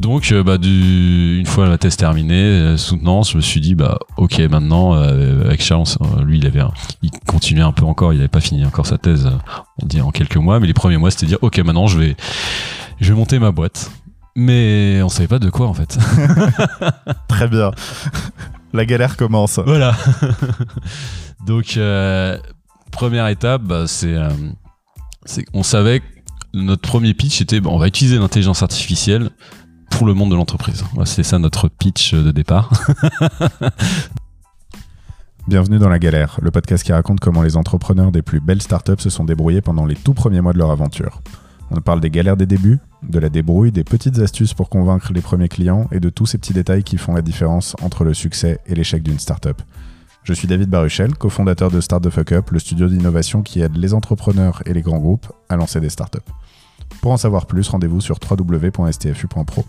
Donc, euh, bah, du, une fois la thèse terminée, euh, soutenance, je me suis dit, bah, ok, maintenant, euh, avec Charles, lui, il avait, un- il continuait un peu encore, il n'avait pas fini encore sa thèse, on dit en quelques mois, mais les premiers mois, c'était dire, ok, maintenant, je vais, je vais monter ma boîte. Mais on savait pas de quoi, en fait. Très bien. La galère commence. voilà. Donc, euh, première étape, bah, c'est, euh, on savait que notre premier pitch était, bon, on va utiliser l'intelligence artificielle pour le monde de l'entreprise. C'était ça notre pitch de départ. Bienvenue dans La Galère, le podcast qui raconte comment les entrepreneurs des plus belles startups se sont débrouillés pendant les tout premiers mois de leur aventure. On parle des galères des débuts, de la débrouille, des petites astuces pour convaincre les premiers clients et de tous ces petits détails qui font la différence entre le succès et l'échec d'une startup. Je suis David Baruchel, cofondateur de Start the Fuck Up, le studio d'innovation qui aide les entrepreneurs et les grands groupes à lancer des startups. Pour en savoir plus, rendez-vous sur www.stfu.pro.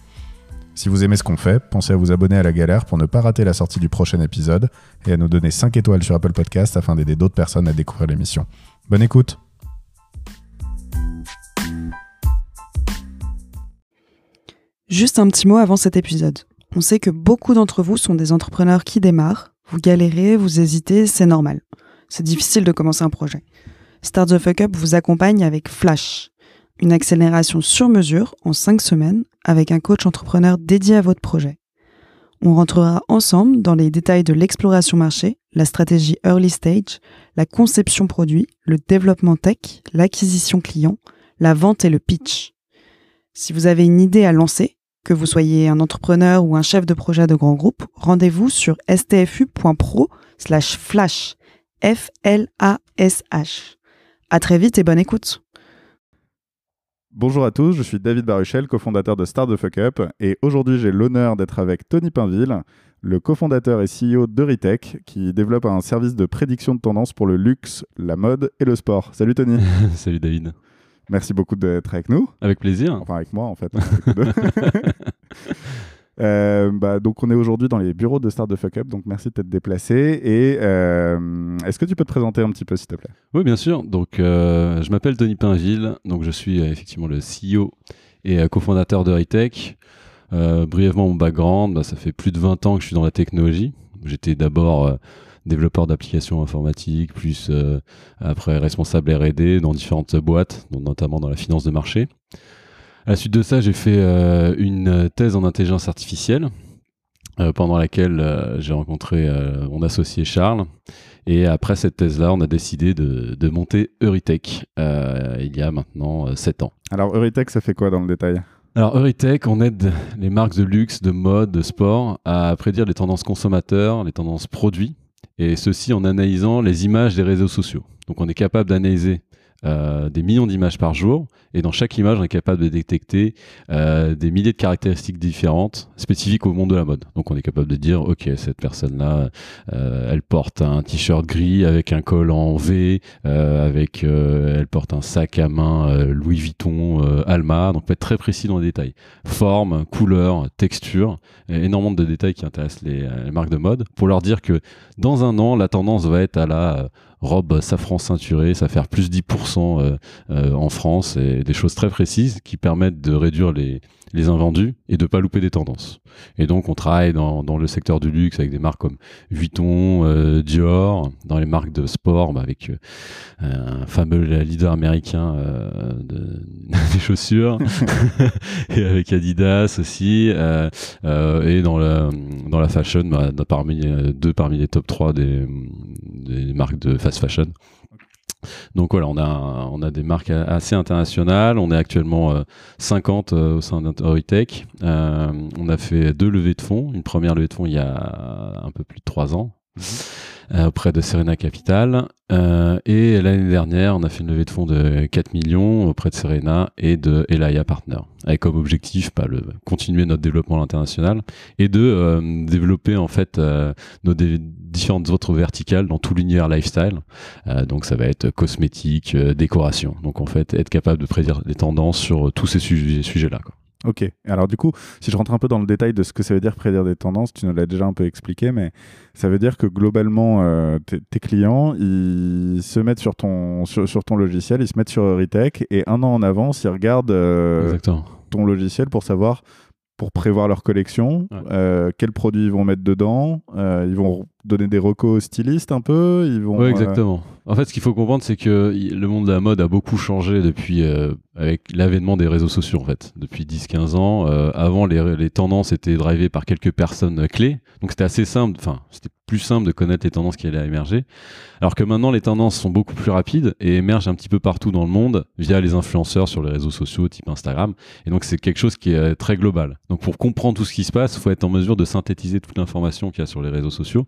Si vous aimez ce qu'on fait, pensez à vous abonner à la galère pour ne pas rater la sortie du prochain épisode et à nous donner 5 étoiles sur Apple Podcast afin d'aider d'autres personnes à découvrir l'émission. Bonne écoute Juste un petit mot avant cet épisode. On sait que beaucoup d'entre vous sont des entrepreneurs qui démarrent. Vous galérez, vous hésitez, c'est normal. C'est difficile de commencer un projet. Start the Fuck Up vous accompagne avec Flash, une accélération sur mesure en 5 semaines avec un coach entrepreneur dédié à votre projet. On rentrera ensemble dans les détails de l'exploration marché, la stratégie early stage, la conception produit, le développement tech, l'acquisition client, la vente et le pitch. Si vous avez une idée à lancer, que vous soyez un entrepreneur ou un chef de projet de grand groupe, rendez-vous sur stfu.pro slash flash. F-L-A-S-H. À très vite et bonne écoute. Bonjour à tous, je suis David Baruchel, cofondateur de Start the Fuck Up, et aujourd'hui j'ai l'honneur d'être avec Tony Pinville, le cofondateur et CEO d'Euritech, qui développe un service de prédiction de tendance pour le luxe, la mode et le sport. Salut Tony, Salut David. merci beaucoup d'être avec nous, Avec plaisir. enfin avec moi en fait. Euh, bah, donc on est aujourd'hui dans les bureaux de Start the Fuck Up, donc merci de t'être déplacé, et euh, est-ce que tu peux te présenter un petit peu s'il te plaît? Oui, bien sûr. Donc, euh, je m'appelle Tony Pinville. Donc, je suis effectivement le CEO et cofondateur de Ritech. Brièvement, mon background, bah, ça fait plus de 20 ans que je suis dans la technologie. J'étais d'abord développeur d'applications informatiques, plus après responsable R&D dans différentes boîtes, notamment dans la finance de marché. À la suite de ça, j'ai fait euh, une thèse en intelligence artificielle, euh, pendant laquelle euh, j'ai rencontré mon associé Charles. Et après cette thèse-là, on a décidé de, de monter Euritech il y a maintenant 7 ans. Alors Euritech, ça fait quoi dans le détail? Alors Euritech, on aide les marques de luxe, de mode, de sport à prédire les tendances consommateurs, les tendances produits, et ceci en analysant les images des réseaux sociaux. Donc on est capable d'analyser euh, des millions d'images par jour, et dans chaque image, on est capable de détecter euh, des milliers de caractéristiques différentes spécifiques au monde de la mode. Donc on est capable de dire, ok, cette personne-là, euh, elle porte un t-shirt gris avec un col en V, avec, elle porte un sac à main Louis Vuitton, Alma. Donc, on peut être très précis dans les détails. Forme, couleur, texture, énormément de détails qui intéressent les, marques de mode pour leur dire que dans un an, la tendance va être à la robe safran ceinturée, ça faire plus 10% euh, euh, en France et des choses très précises qui permettent de réduire les, les invendus et de pas louper des tendances. Et donc, on travaille dans, dans le secteur du luxe avec des marques comme Vuitton, euh, Dior, dans les marques de sport bah, avec euh, un fameux leader américain euh, de, des chaussures et avec Adidas aussi et dans la dans la fashion bah, parmi deux parmi les top 3 des, des marques de fast fashion donc voilà, on a, des marques assez internationales. On est actuellement euh, 50 euh, au sein d'Auritech. Euh, on a fait deux levées de fonds. Une première levée de fonds il y a un peu plus de trois ans euh, auprès de Serena Capital. Euh, et l'année dernière, on a fait une levée de fonds de 4 millions auprès de Serena et de Elia Partner, avec comme objectif bah, le, continuer notre développement à l'international et de euh, développer en fait euh, nos différentes autres verticales dans tout l'univers lifestyle. Euh, donc ça va être cosmétique, euh, décoration. Donc en fait, être capable de prédire les tendances sur euh, tous ces sujets- sujets-là. Ok. Alors du coup, si je rentre un peu dans le détail de ce que ça veut dire prédire des tendances, tu nous l'as déjà un peu expliqué, mais ça veut dire que globalement, euh, tes clients, ils se mettent sur ton, sur, sur ton logiciel, ils se mettent sur Euritech, et un an en avance, ils regardent euh, ton logiciel pour savoir pour prévoir leur collection, Ouais. euh, quels produits ils vont mettre dedans, ils vont donner des recos aux stylistes un peu, ils vont. Ouais, euh, exactement. En fait, ce qu'il faut comprendre, c'est que le monde de la mode a beaucoup changé depuis euh, avec l'avènement des réseaux sociaux, en fait. Depuis 10-15 ans. Euh, avant, les, les tendances étaient drivées par quelques personnes clés. Donc, c'était assez simple. Enfin, c'était plus simple de connaître les tendances qui allaient émerger. Alors que maintenant, les tendances sont beaucoup plus rapides et émergent un petit peu partout dans le monde via les influenceurs sur les réseaux sociaux type Instagram. Et donc, c'est quelque chose qui est très global. Donc, pour comprendre tout ce qui se passe, il faut être en mesure de synthétiser toute l'information qu'il y a sur les réseaux sociaux.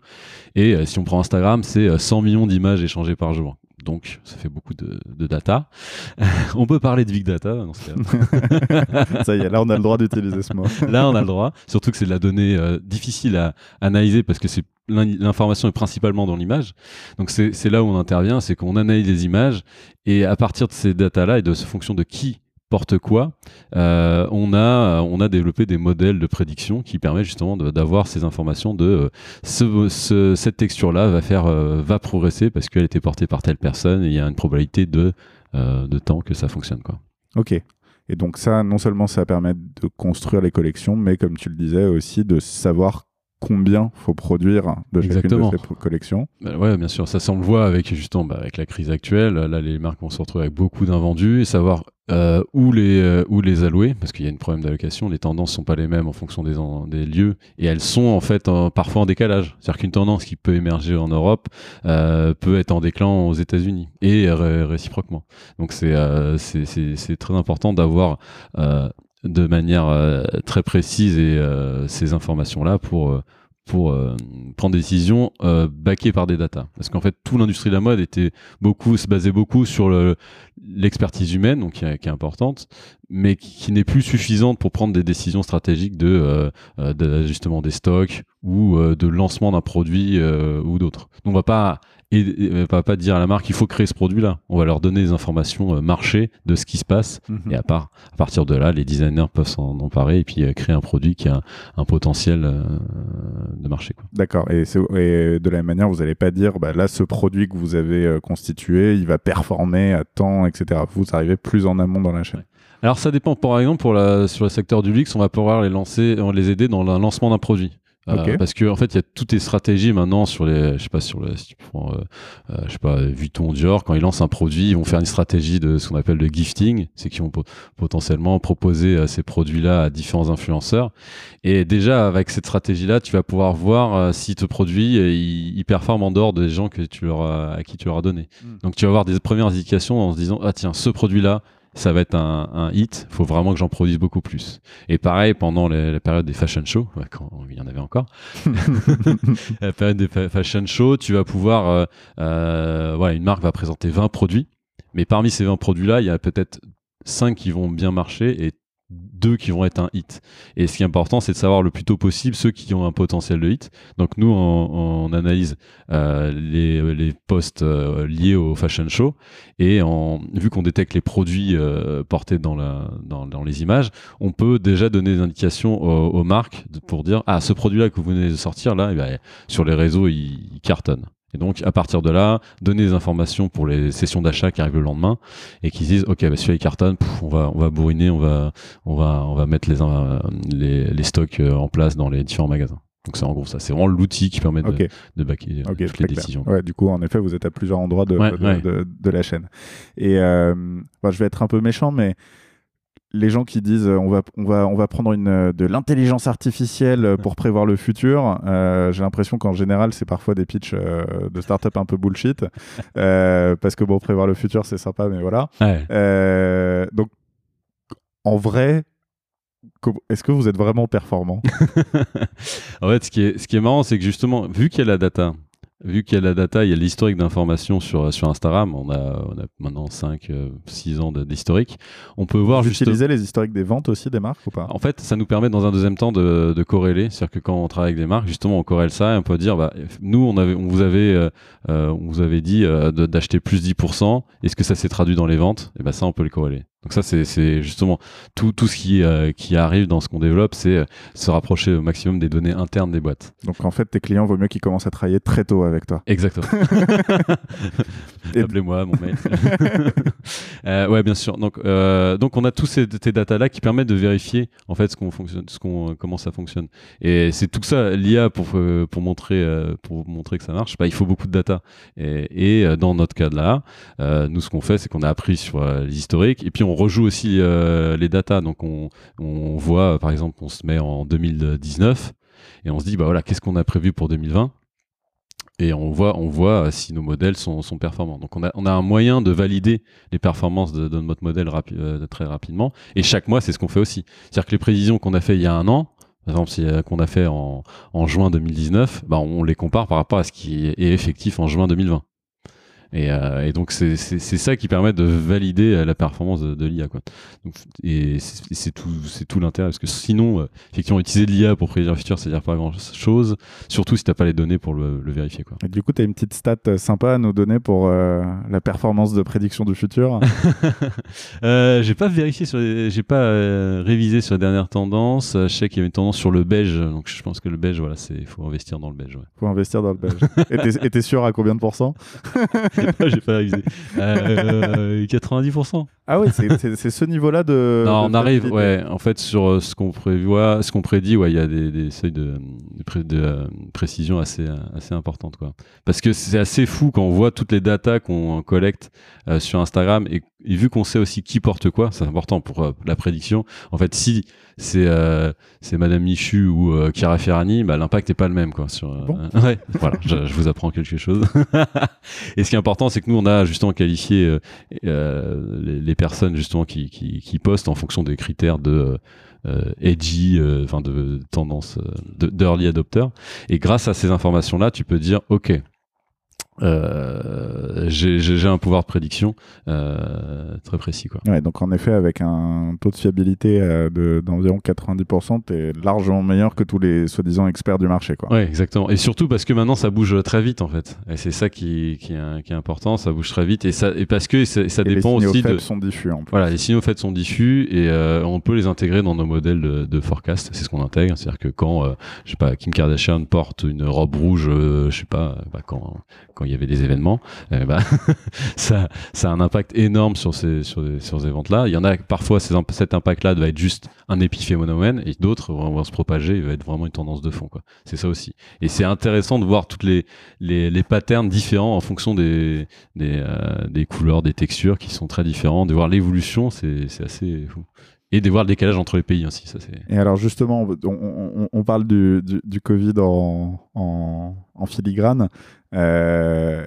Et euh, si on prend Instagram, c'est euh, 100 millions d'images échangées par jour. Donc, ça fait beaucoup de, de data. on peut parler de big data dans ce cas. Ça y est, là on a le droit d'utiliser ce mot. Là, on a le droit. Surtout que c'est de la donnée euh, difficile à analyser parce que c'est l'information est principalement dans l'image. Donc, c'est c'est là où on intervient, c'est qu'on analyse les images et à partir de ces datas-là et de ce fonction de qui quoi, euh, on, a, on a développé des modèles de prédiction qui permettent justement d'avoir ces informations de euh, ce- ce- cette texture-là va faire euh, va progresser parce qu'elle était portée par telle personne et il y a une probabilité de, de temps que ça fonctionne. Quoi. Ok. Et donc ça, non seulement ça permet de construire les collections, mais comme tu le disais aussi de savoir combien faut produire de chacune Exactement. de ces collections. Bah ouais, bien sûr, ça, le voit avec justement bah, avec la crise actuelle. Là, les marques vont se retrouver avec beaucoup d'invendus et savoir euh, où les euh, où les allouer parce qu'il y a une problème d'allocation. Les tendances sont pas les mêmes en fonction des lieux et elles sont en fait parfois en décalage. C'est-à-dire qu'une tendance qui peut émerger en Europe euh, peut être en déclin aux États-Unis et ré- réciproquement. Donc c'est euh, c'est c'est très important d'avoir euh, de manière très précise ces informations là pour pour euh, prendre des décisions euh, backées par des datas. Parce qu'en fait, toute l'industrie de la mode était beaucoup, se basait beaucoup sur le- l'expertise humaine, donc qui est, importante, mais qui, n'est plus suffisante pour prendre des décisions stratégiques de euh, euh, d'ajustement des stocks ou euh, de lancement d'un produit ou d'autre. On va pas et, on va pas dire à la marque il faut créer ce produit-là. On va leur donner des informations euh, marché de ce qui se passe Mhm. et à, part, à partir de là, les designers peuvent s'en emparer et puis euh, créer un produit qui a un potentiel euh, de marché. D'accord. Et, de la même manière, vous n'allez pas dire, bah, là, ce produit que vous avez euh, constitué, il va performer à temps, etc. Vous arrivez plus en amont dans la chaîne. Alors ça dépend. Par exemple, pour la, sur le secteur du luxe, on va pouvoir les lancer, les aider dans le lancement d'un produit. Euh, parce que en fait, il y a toutes les stratégies maintenant sur les, je sais pas sur le, si tu prends, euh, euh, je sais pas, Vuitton, Dior, quand ils lancent un produit, ils vont faire une stratégie de ce qu'on appelle le gifting, c'est qu'ils vont po- potentiellement proposer euh, ces produits-là à différents influenceurs. Et déjà avec cette stratégie-là, tu vas pouvoir voir si ce produit il, il performe en dehors des gens que tu leur as- à qui tu leur as donné. Mm. Donc tu vas avoir des premières indications en se disant ah tiens ce produit-là ça va être un, un hit, faut vraiment que j'en produise beaucoup plus. Et pareil, pendant les- la période des fashion shows, quand il y en avait encore, la période des fa- fashion shows, tu vas pouvoir, euh, euh, voilà, une marque va présenter 20 produits, mais parmi ces 20 produits-là, il y a peut-être 5 qui vont bien marcher et deux qui vont être un hit. Et ce qui est important, c'est de savoir le plus tôt possible ceux qui ont un potentiel de hit. Donc nous, on, analyse euh, les, les posts euh, liés au fashion show et vu qu'on détecte les produits euh, portés dans, la, dans, dans les images, on peut déjà donner des indications aux, marques pour dire ah ce produit-là que vous venez de sortir là, eh ben, sur les réseaux il cartonne. Et donc à partir de là, donner des informations pour les sessions d'achat qui arrivent le lendemain et qui se disent ok bah, celui-là il cartonne, pff, on va on va bourriner, on va on va on va mettre les les, les stocks euh, en place dans les différents magasins. Donc c'est en gros ça, c'est vraiment l'outil qui permet de, Ok. de backer euh, toutes les clair. décisions. Ouais, du coup, en effet, vous êtes à plusieurs endroits de, Ouais, de, ouais. de- de la chaîne. Et euh, bon, je vais être un peu méchant, mais les gens qui disent euh, on va, on va, on va prendre une, euh, de l'intelligence artificielle euh, pour prévoir le futur, euh, j'ai l'impression qu'en général, c'est parfois des pitchs euh, de start-up un peu bullshit. Euh, parce que bon, prévoir le futur, c'est sympa, mais voilà. Ouais. Donc, en vrai, est-ce que vous êtes vraiment performant? En fait, ce qui est, ce qui est marrant, c'est que justement, vu qu'il y a la data, vu qu'il y a la data, il y a l'historique d'informations sur, sur Instagram, on a, on a maintenant 5, 6 ans de- d'historique, on peut voir Vous utilisez les historiques des ventes aussi des marques ou pas? En fait, ça nous permet dans un deuxième temps de, de corréler. C'est-à-dire que quand on travaille avec des marques, justement, on corrèle ça et on peut dire, bah, nous, on, avait, on, vous, avait, euh, euh, on vous avait dit euh, d'acheter plus 10%. Est-ce que ça s'est traduit dans les ventes? Et ben ça, on peut le corréler. Donc ça, c'est justement tout, tout ce qui, euh, qui arrive dans ce qu'on développe, c'est euh, se rapprocher au maximum des données internes des boîtes. Donc en fait, tes clients, vaut mieux qu'ils commencent à travailler très tôt avec toi. Exactement. Appelez-moi, mon mail. Euh, ouais, bien sûr. Donc, euh, donc on a tous ces, ces datas là qui permettent de vérifier en fait ce qu'on fonctionne, ce qu'on, comment ça fonctionne. Et c'est tout ça l'IA pour pour montrer pour montrer que ça marche. Bah, il faut beaucoup de data. Et, et dans notre cas là, euh, nous ce qu'on fait, c'est qu'on a appris sur les historiques et puis on rejoue aussi euh, les datas. Donc on on voit par exemple, on se met en 2019 et on se dit bah voilà, qu'est-ce qu'on a prévu pour 2020 et on voit, on voit euh, si nos modèles sont, performants. Donc on a, on un moyen de valider les performances de, notre modèle euh, très rapidement. Et chaque mois, c'est ce qu'on fait aussi. C'est-à-dire que les prévisions qu'on a fait il y a un an, par exemple, qu'on a fait en, en juin 2019, bah, on les compare par rapport à ce qui est effectif en juin 2020. Et, euh, et donc c'est ça qui permet de valider euh, la performance de, de l'IA. Et c'est tout, tout l'intérêt, parce que sinon, euh, effectivement, utiliser de l'IA pour prédire le futur, c'est-à-dire pas grand-chose, surtout si t'as pas les données pour le, le vérifier. Quoi. Et du coup, tu as une petite stat sympa à nous donner pour euh, la performance de prédiction du futur? J'ai pas vérifié j'ai pas révisé sur les dernières tendances. Euh, Je sais qu'il y avait une tendance sur le beige, donc je pense que le beige, voilà, c'est faut investir dans le beige. Ouais. Faut investir dans le belge. et et t'es sûr à combien de pourcents? j'ai pas révisé. Euh, 90%. Ah oui, c'est- ce niveau-là de. non, de on arrive, ouais. En fait, sur euh, ce qu'on prévoit, ce qu'on prédit, ouais, il y a des, des seuils de, de, pré- de, euh, précision assez, euh, assez importantes, quoi. Parce que c'est assez fou quand on voit toutes les datas qu'on collecte euh, sur Instagram et, et vu qu'on sait aussi qui porte quoi, c'est important pour euh, la prédiction. En fait, si c'est euh, c'est Madame Michu ou Chiara Ferrani, bah, l'impact est pas le même, quoi. Sur, Bon. ouais, voilà, je, je vous apprends quelque chose. et ce qui est important, c'est que nous, on a justement qualifié les, personnes justement qui, qui, postent en fonction des critères de euh, edgy, euh, enfin de tendance euh, de- d'early adopter. Et grâce à ces informations-là, tu peux dire, ok, euh, j'ai un pouvoir de prédiction euh, très précis, quoi. Ouais, donc en effet, avec un taux de fiabilité euh, de- d'environ 90%, t'es largement meilleur que tous les soi-disant experts du marché. Quoi. Ouais, exactement. Et surtout parce que maintenant ça bouge très vite en fait. Et c'est ça qui, qui, est, qui est important, ça bouge très vite et ça et parce que ça, ça Et dépend les signaux aussi de faibles sont diffus en plus. Voilà, les signaux faits sont diffus et euh, on peut les intégrer dans nos modèles de, de forecast. C'est ce qu'on intègre. C'est-à-dire que quand, euh, je sais pas, Kim Kardashian porte une robe rouge, euh, je sais pas, bah, quand quand il y avait des événements, euh, bah, ça, ça a un impact énorme sur ces sur, ces- sur ces ventes-là. Il y en a parfois cet impact-là va être juste un épiphénomène et d'autres vont, vont se propager. Il va être vraiment une tendance de fond. C'est ça aussi. Et c'est intéressant de voir toutes les les, les patterns différents en fonction des des, euh, des couleurs, des textures qui sont très différents, de voir l'évolution, c'est assez fou. Et de voir le décalage entre les pays ainsi, ça. Et alors justement, on, parle du, du, Covid en, en filigrane. Euh,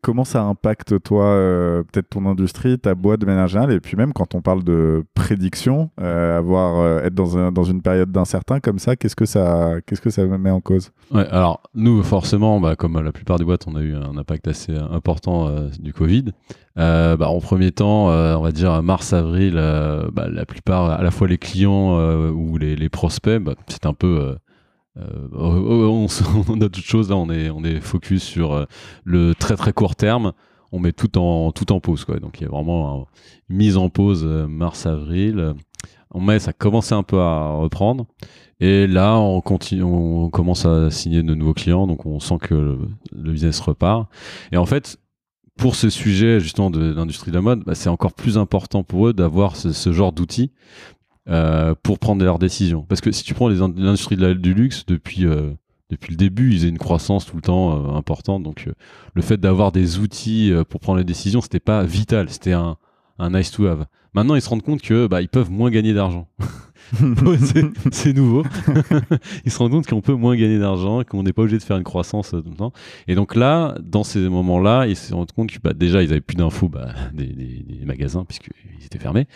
comment ça impacte toi, euh, peut-être ton industrie, ta boîte de manière générale, et puis même quand on parle de prédiction, euh, avoir être dans, un- dans une période d'incertain comme ça, qu'est-ce que ça, que ça met en cause? Alors nous forcément, bah, comme la plupart des boîtes, on a eu un impact assez important du Covid. Bah, en premier temps, on va dire mars-avril, bah, la plupart, à la fois les clients ou les, prospects, c'est un peu euh, euh, on, s- on a d'autres choses là, on est on est focus sur euh, le très très court terme. On met tout en tout en pause quoi. Donc il y a vraiment mise en pause euh, mars-avril. En mai, ça commençait un peu à reprendre. Et là, on continue, on commence à signer de nouveaux clients, donc on sent que le, business repart. Et en fait, pour ce sujet justement de l'industrie de la mode, bah, c'est encore plus important pour eux d'avoir ce genre d'outils euh, pour prendre leurs décisions. Parce que si tu prends l'industrie du luxe depuis euh, depuis le début, ils avaient une croissance tout le temps euh, importante. Donc le fait d'avoir des outils pour prendre les décisions, c'était pas vital, c'était un un nice to have. Maintenant, ils se rendent compte que bah, ils peuvent moins gagner d'argent. C'est- c'est nouveau. ils se rendent compte qu'on peut moins gagner d'argent, qu'on n'est pas obligé de faire une croissance euh, tout le temps. Et donc là, dans ces moments-là, ils se rendent compte que bah, déjà, ils avaient plus d'infos bah, des, des- des magasins puisqu'ils étaient fermés.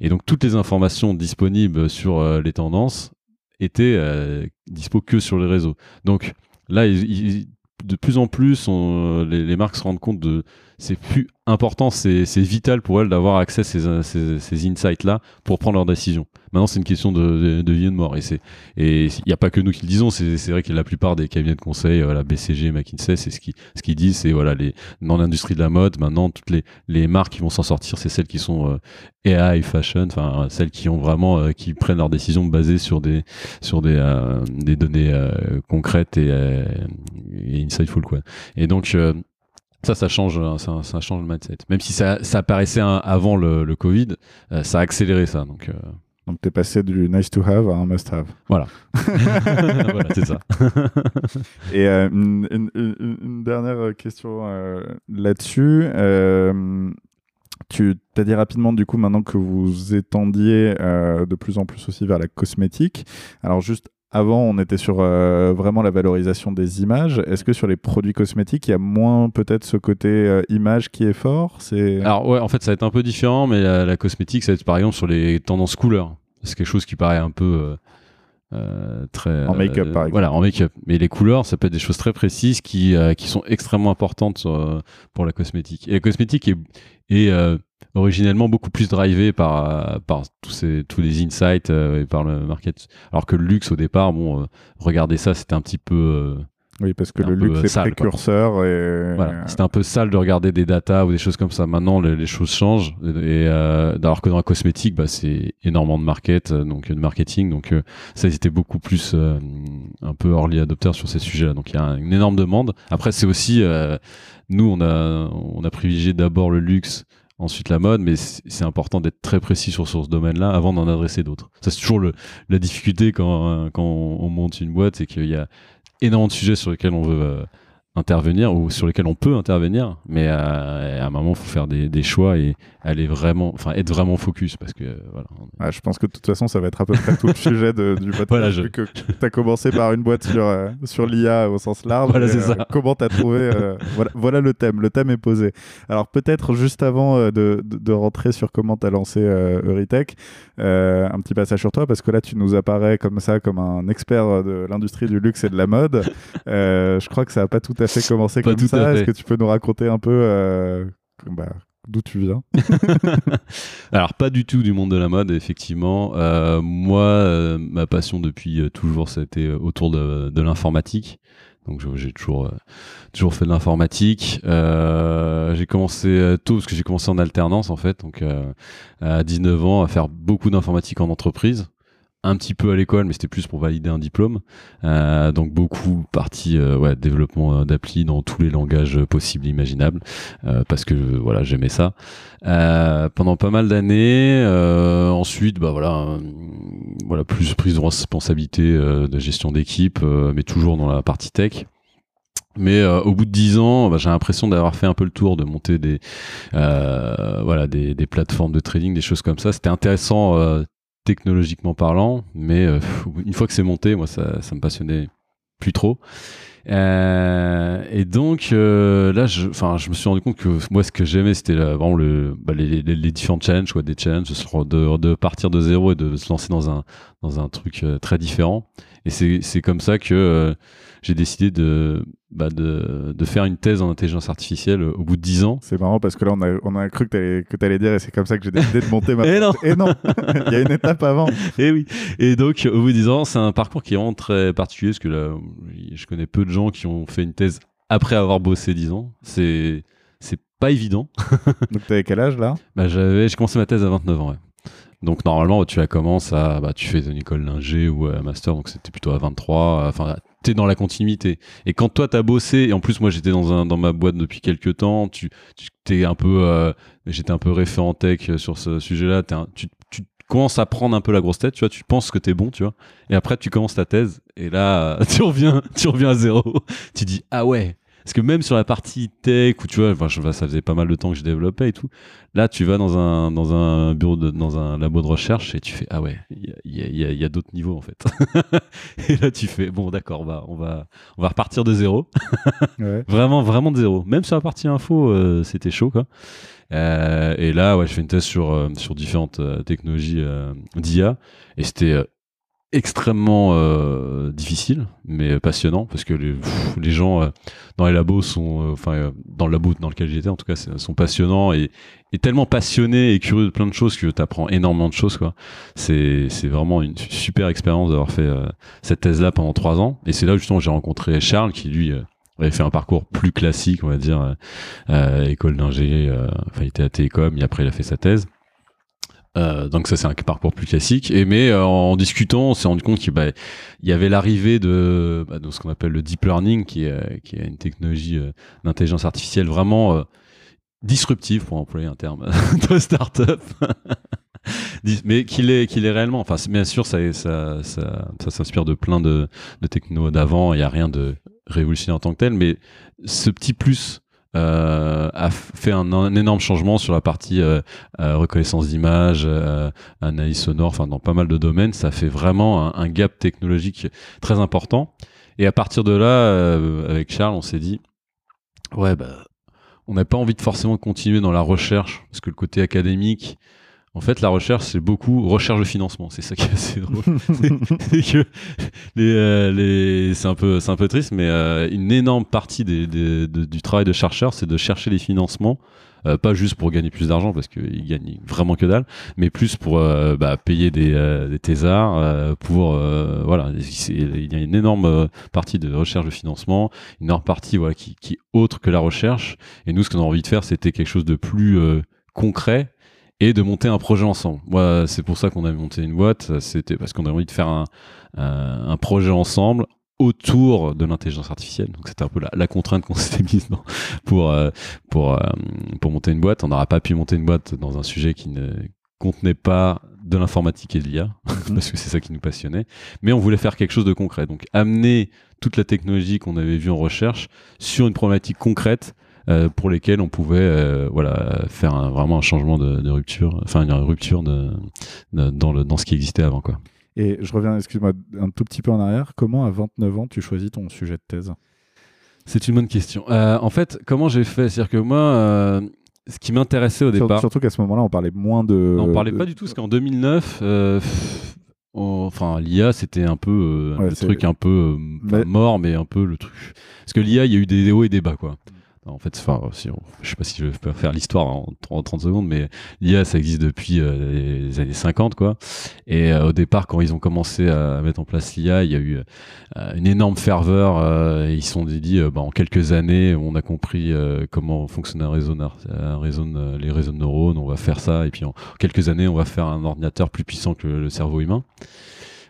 Et donc toutes les informations disponibles sur euh, les tendances étaient euh, dispo que sur les réseaux. Donc là, ils- ils- de plus en plus, on- les, les marques se rendent compte de c'est plus important, c'est vital pour elles d'avoir accès à ces, ces, ces insights-là pour prendre leurs décisions. Maintenant, c'est une question de, de, vie et de mort. Et il n'y a pas que nous qui le disons. C'est vrai que la plupart des cabinets de conseil, voilà, BCG, McKinsey, c'est ce qui ce qu'ils disent, c'est voilà les dans l'industrie de la mode. Maintenant, toutes les les marques qui vont s'en sortir, c'est celles qui sont euh, AI fashion, enfin celles qui ont vraiment euh, qui prennent leurs décisions basées sur des sur des euh, des données euh, concrètes et, euh, et insightful quoi. Et donc euh, Ça, ça change, euh, ça, ça change le mindset. Même si ça, ça apparaissait un- avant le, le Covid, euh, ça a accéléré ça. Donc, euh, Donc, tu es passé du nice to have à un must have. voilà, c'est ça. Et euh, une, une- une- une dernière question là-dessus. Tu t'as dit rapidement, du coup, maintenant que vous étendiez de plus en plus aussi vers la cosmétique. Alors, juste avant, on était sur euh, vraiment la valorisation des images. Est-ce que sur les produits cosmétiques, il y a moins peut-être ce côté euh, image qui est fort? C'est Alors ouais, en fait, ça va être un peu différent, mais la, la cosmétique, ça va être par exemple sur les tendances couleurs. C'est quelque chose qui paraît un peu euh, très En make-up, par exemple. Voilà, en make-up. Mais les couleurs, ça peut être des choses très précises qui qui sont extrêmement importantes pour la cosmétique. Et la cosmétique est, est originellement beaucoup plus drivée par euh, par tous ces tous les insights euh, et par le market. Alors que le luxe au départ, bon, euh, regardez ça, c'était un petit peu oui, parce que le luxe est précurseur et voilà, c'était un peu sale de regarder des datas ou des choses comme ça. Maintenant, les, les choses changent. Et euh, alors que dans la cosmétique, bah, c'est énormément de market, donc de marketing. Donc euh, ça, ils étaient beaucoup plus euh, un peu early adopteurs sur ces sujets-là. Donc il y a une énorme demande. Après, c'est aussi nous, on a on a privilégié d'abord le luxe. Ensuite la mode, mais c'est important d'être très précis sur, ce domaine-là avant d'en adresser d'autres. Ça c'est toujours la difficulté quand, euh, on monte une boîte, c'est qu'il y a énormément de sujets sur lesquels on veut euh, intervenir ou sur lesquels on peut intervenir, mais euh, à un moment, il faut faire des, des choix et aller vraiment, enfin, être vraiment focus parce que voilà. Ouais, je pense que de toute façon, ça va être à peu près tout le sujet de- du podcast. Voilà, je- que tu as commencé par une boîte sur, euh, sur l'IA au sens large. Voilà, et, c'est euh, ça. comment tu as trouvé. euh, voilà, voilà le thème. Le thème est posé. Alors, peut-être juste avant de, de, de rentrer sur comment tu as lancé Euritech, un petit passage sur toi, parce que là, tu nous apparais comme ça, comme un expert de l'industrie du luxe et de la mode. Je crois que ça n'a pas tout à fait commencé comme tout ça. Est-ce que tu peux nous raconter un peu euh, bah, d'où tu viens? Alors pas du tout du monde de la mode, effectivement. Euh, moi, euh, ma passion depuis toujours, c'était autour de, de l'informatique. Donc j'ai toujours euh, toujours fait de l'informatique. Euh, j'ai commencé tôt parce que j'ai commencé en alternance en fait, donc euh, à 19 ans à faire beaucoup d'informatique en entreprise. Un petit peu à l'école, mais c'était plus pour valider un diplôme. Euh, donc beaucoup partie euh, développement euh, d'appli dans tous les langages euh, possibles et imaginables, parce que voilà j'aimais ça. Pendant pas mal d'années. Ensuite, bah voilà, voilà plus prise de responsabilité de gestion d'équipe, mais toujours dans la partie tech. Mais au bout de dix ans, bah, j'ai l'impression d'avoir fait un peu le tour, de monter des, euh, voilà, des, plateformes de trading, des choses comme ça. C'était intéressant technologiquement parlant, mais euh, une fois que c'est monté, moi, ça, ça me passionnait plus trop. Euh, et donc euh, là, je, je me suis rendu compte que moi, ce que j'aimais, c'était vraiment le, bah, les, les, différents challenges, quoi, des de, partir de zéro et de se lancer dans un dans un truc très différent. Et c'est comme ça que j'ai décidé de, bah, de de faire une thèse en intelligence artificielle euh, au bout de dix ans. C'est marrant parce que là, on a, on a cru que tu allais dire et c'est comme ça que j'ai décidé de monter ma Eh non. Et non Il y a une étape avant. Et oui. Et donc, au bout de 10 ans, c'est un parcours qui est vraiment très particulier parce que là, je connais peu de gens qui ont fait une thèse après avoir bossé 10 ans. C'est, pas évident. Donc, tu avais quel âge là? Bah, j'avais, j'ai commencé ma thèse à 29 ans, ouais. Donc, normalement, tu la commences à, bah, tu fais une école d'ingé ou un master, donc c'était plutôt à 23. Enfin, t'es dans la continuité. Et quand toi, t'as bossé, et en plus, moi, j'étais dans ma boîte depuis quelques temps, tu, t'es un peu, euh, j'étais un peu référent tech euh, sur ce sujet-là, tu commences à prendre un peu la grosse tête, tu vois, tu penses que t'es bon, tu vois. Et après, tu commences ta thèse, et là, tu reviens, tu reviens à zéro. tu dis, ah ouais. Parce que même sur la partie tech, où tu vois, enfin, ça faisait pas mal de temps que je développais et tout, là, tu vas dans un, dans un bureau, de, dans un labo de recherche et tu fais, ah ouais, il y a, y y d'autres niveaux en fait. et là, tu fais, bon, d'accord, bah, on, va, on va repartir de zéro. ouais. Vraiment, vraiment de zéro. Même sur la partie info, euh, c'était chaud, quoi. Euh, et là, ouais, je fais une thèse sur, euh, sur différentes technologies d'IA. Et c'était extrêmement euh, difficile, mais passionnant, parce que les, pff, les gens euh, dans les labos sont, euh, enfin, euh, dans le labo dans lequel j'étais, en tout cas, sont passionnants et, et tellement passionnés et curieux de plein de choses que tu apprends énormément de choses, quoi. C'est c'est vraiment une super expérience d'avoir fait euh, cette thèse-là pendant trois ans. Et c'est là, justement, j'ai rencontré Charles, qui lui, euh, avait fait un parcours plus classique, on va dire, école d'ingé, enfin il était à Télécom, et après il a fait sa thèse. Euh, donc ça c'est un parcours plus classique. Et mais euh, en discutant, on s'est rendu compte qu'il bah, y avait l'arrivée de, bah, de ce qu'on appelle le deep learning, qui est, qui est une technologie euh, d'intelligence artificielle vraiment disruptive, pour employer un terme de start-up. Mais qu'il est, qu'il est réellement. Enfin, bien sûr, ça, ça, ça, s'inspire de plein de, de technos d'avant. Il n'y a rien de révolutionnaire en tant que tel, mais ce petit plus euh, a fait un, énorme changement sur la partie euh, euh, reconnaissance d'image, euh, analyse sonore, enfin dans pas mal de domaines, ça fait vraiment un, un gap technologique très important. Et à partir de là, euh, avec Charles, on s'est dit, ouais, bah, on n'a pas envie de forcément continuer dans la recherche, parce que le côté académique, en fait, la recherche, c'est beaucoup recherche de financement. C'est ça qui est assez drôle. c'est euh, les- un peu, un peu triste, mais euh, une énorme partie des, des- de- du travail de chercheur, c'est de chercher les financements. euh, pas juste pour gagner plus d'argent parce qu'ils gagnent vraiment que dalle, mais plus pour euh, bah, payer des, euh, des thésards, euh, pour voilà, il y a une énorme partie de recherche de financement, une énorme partie voilà qui, qui est autre que la recherche. Et nous, ce qu'on a envie de faire, c'était quelque chose de plus concret et de monter un projet ensemble. Moi, c'est pour ça qu'on a monté une boîte. C'était parce qu'on a envie de faire un, un, un projet ensemble autour de l'intelligence artificielle. Donc c'était un peu la, la contrainte qu'on s'était mise dans- pour euh, pour euh, pour monter une boîte. On n'aura pas pu monter une boîte dans un sujet qui ne contenait pas de l'informatique et de l'IA parce que c'est ça qui nous passionnait. Mais on voulait faire quelque chose de concret. Donc amener toute la technologie qu'on avait vue en recherche sur une problématique concrète euh, pour lesquelles on pouvait euh, voilà faire un- vraiment un changement de, de rupture, enfin une rupture de, de- dans le dans ce qui existait avant quoi. Et je reviens, excuse-moi, un tout petit peu en arrière. Comment, à 29 ans, tu choisis ton sujet de thèse? C'est une bonne question. Euh, en fait, comment j'ai fait? C'est-à-dire que moi, ce qui m'intéressait au départ, Surtout qu'à ce moment-là, on parlait moins de. Non, on parlait pas du tout, parce qu'en 2009, euh, pff, on- enfin l'IA c'était un peu euh, Ouais, le truc un peu euh, Mais- mort, mais un peu le truc. Parce que l'IA, il y a eu des hauts et des bas quoi. En fait, enfin, si on- je sais pas si je peux faire l'histoire en 30, 30 secondes, mais l'IA, ça existe depuis euh, les années 50, quoi. Et euh, au départ, quand ils ont commencé à mettre en place l'IA, il y a eu euh, une énorme ferveur. et ils se sont dit, bah, en quelques années, on a compris comment fonctionne un réseau, un réseau les réseaux de neurones. On va faire ça, et puis en quelques années, on va faire un ordinateur plus puissant que le cerveau humain.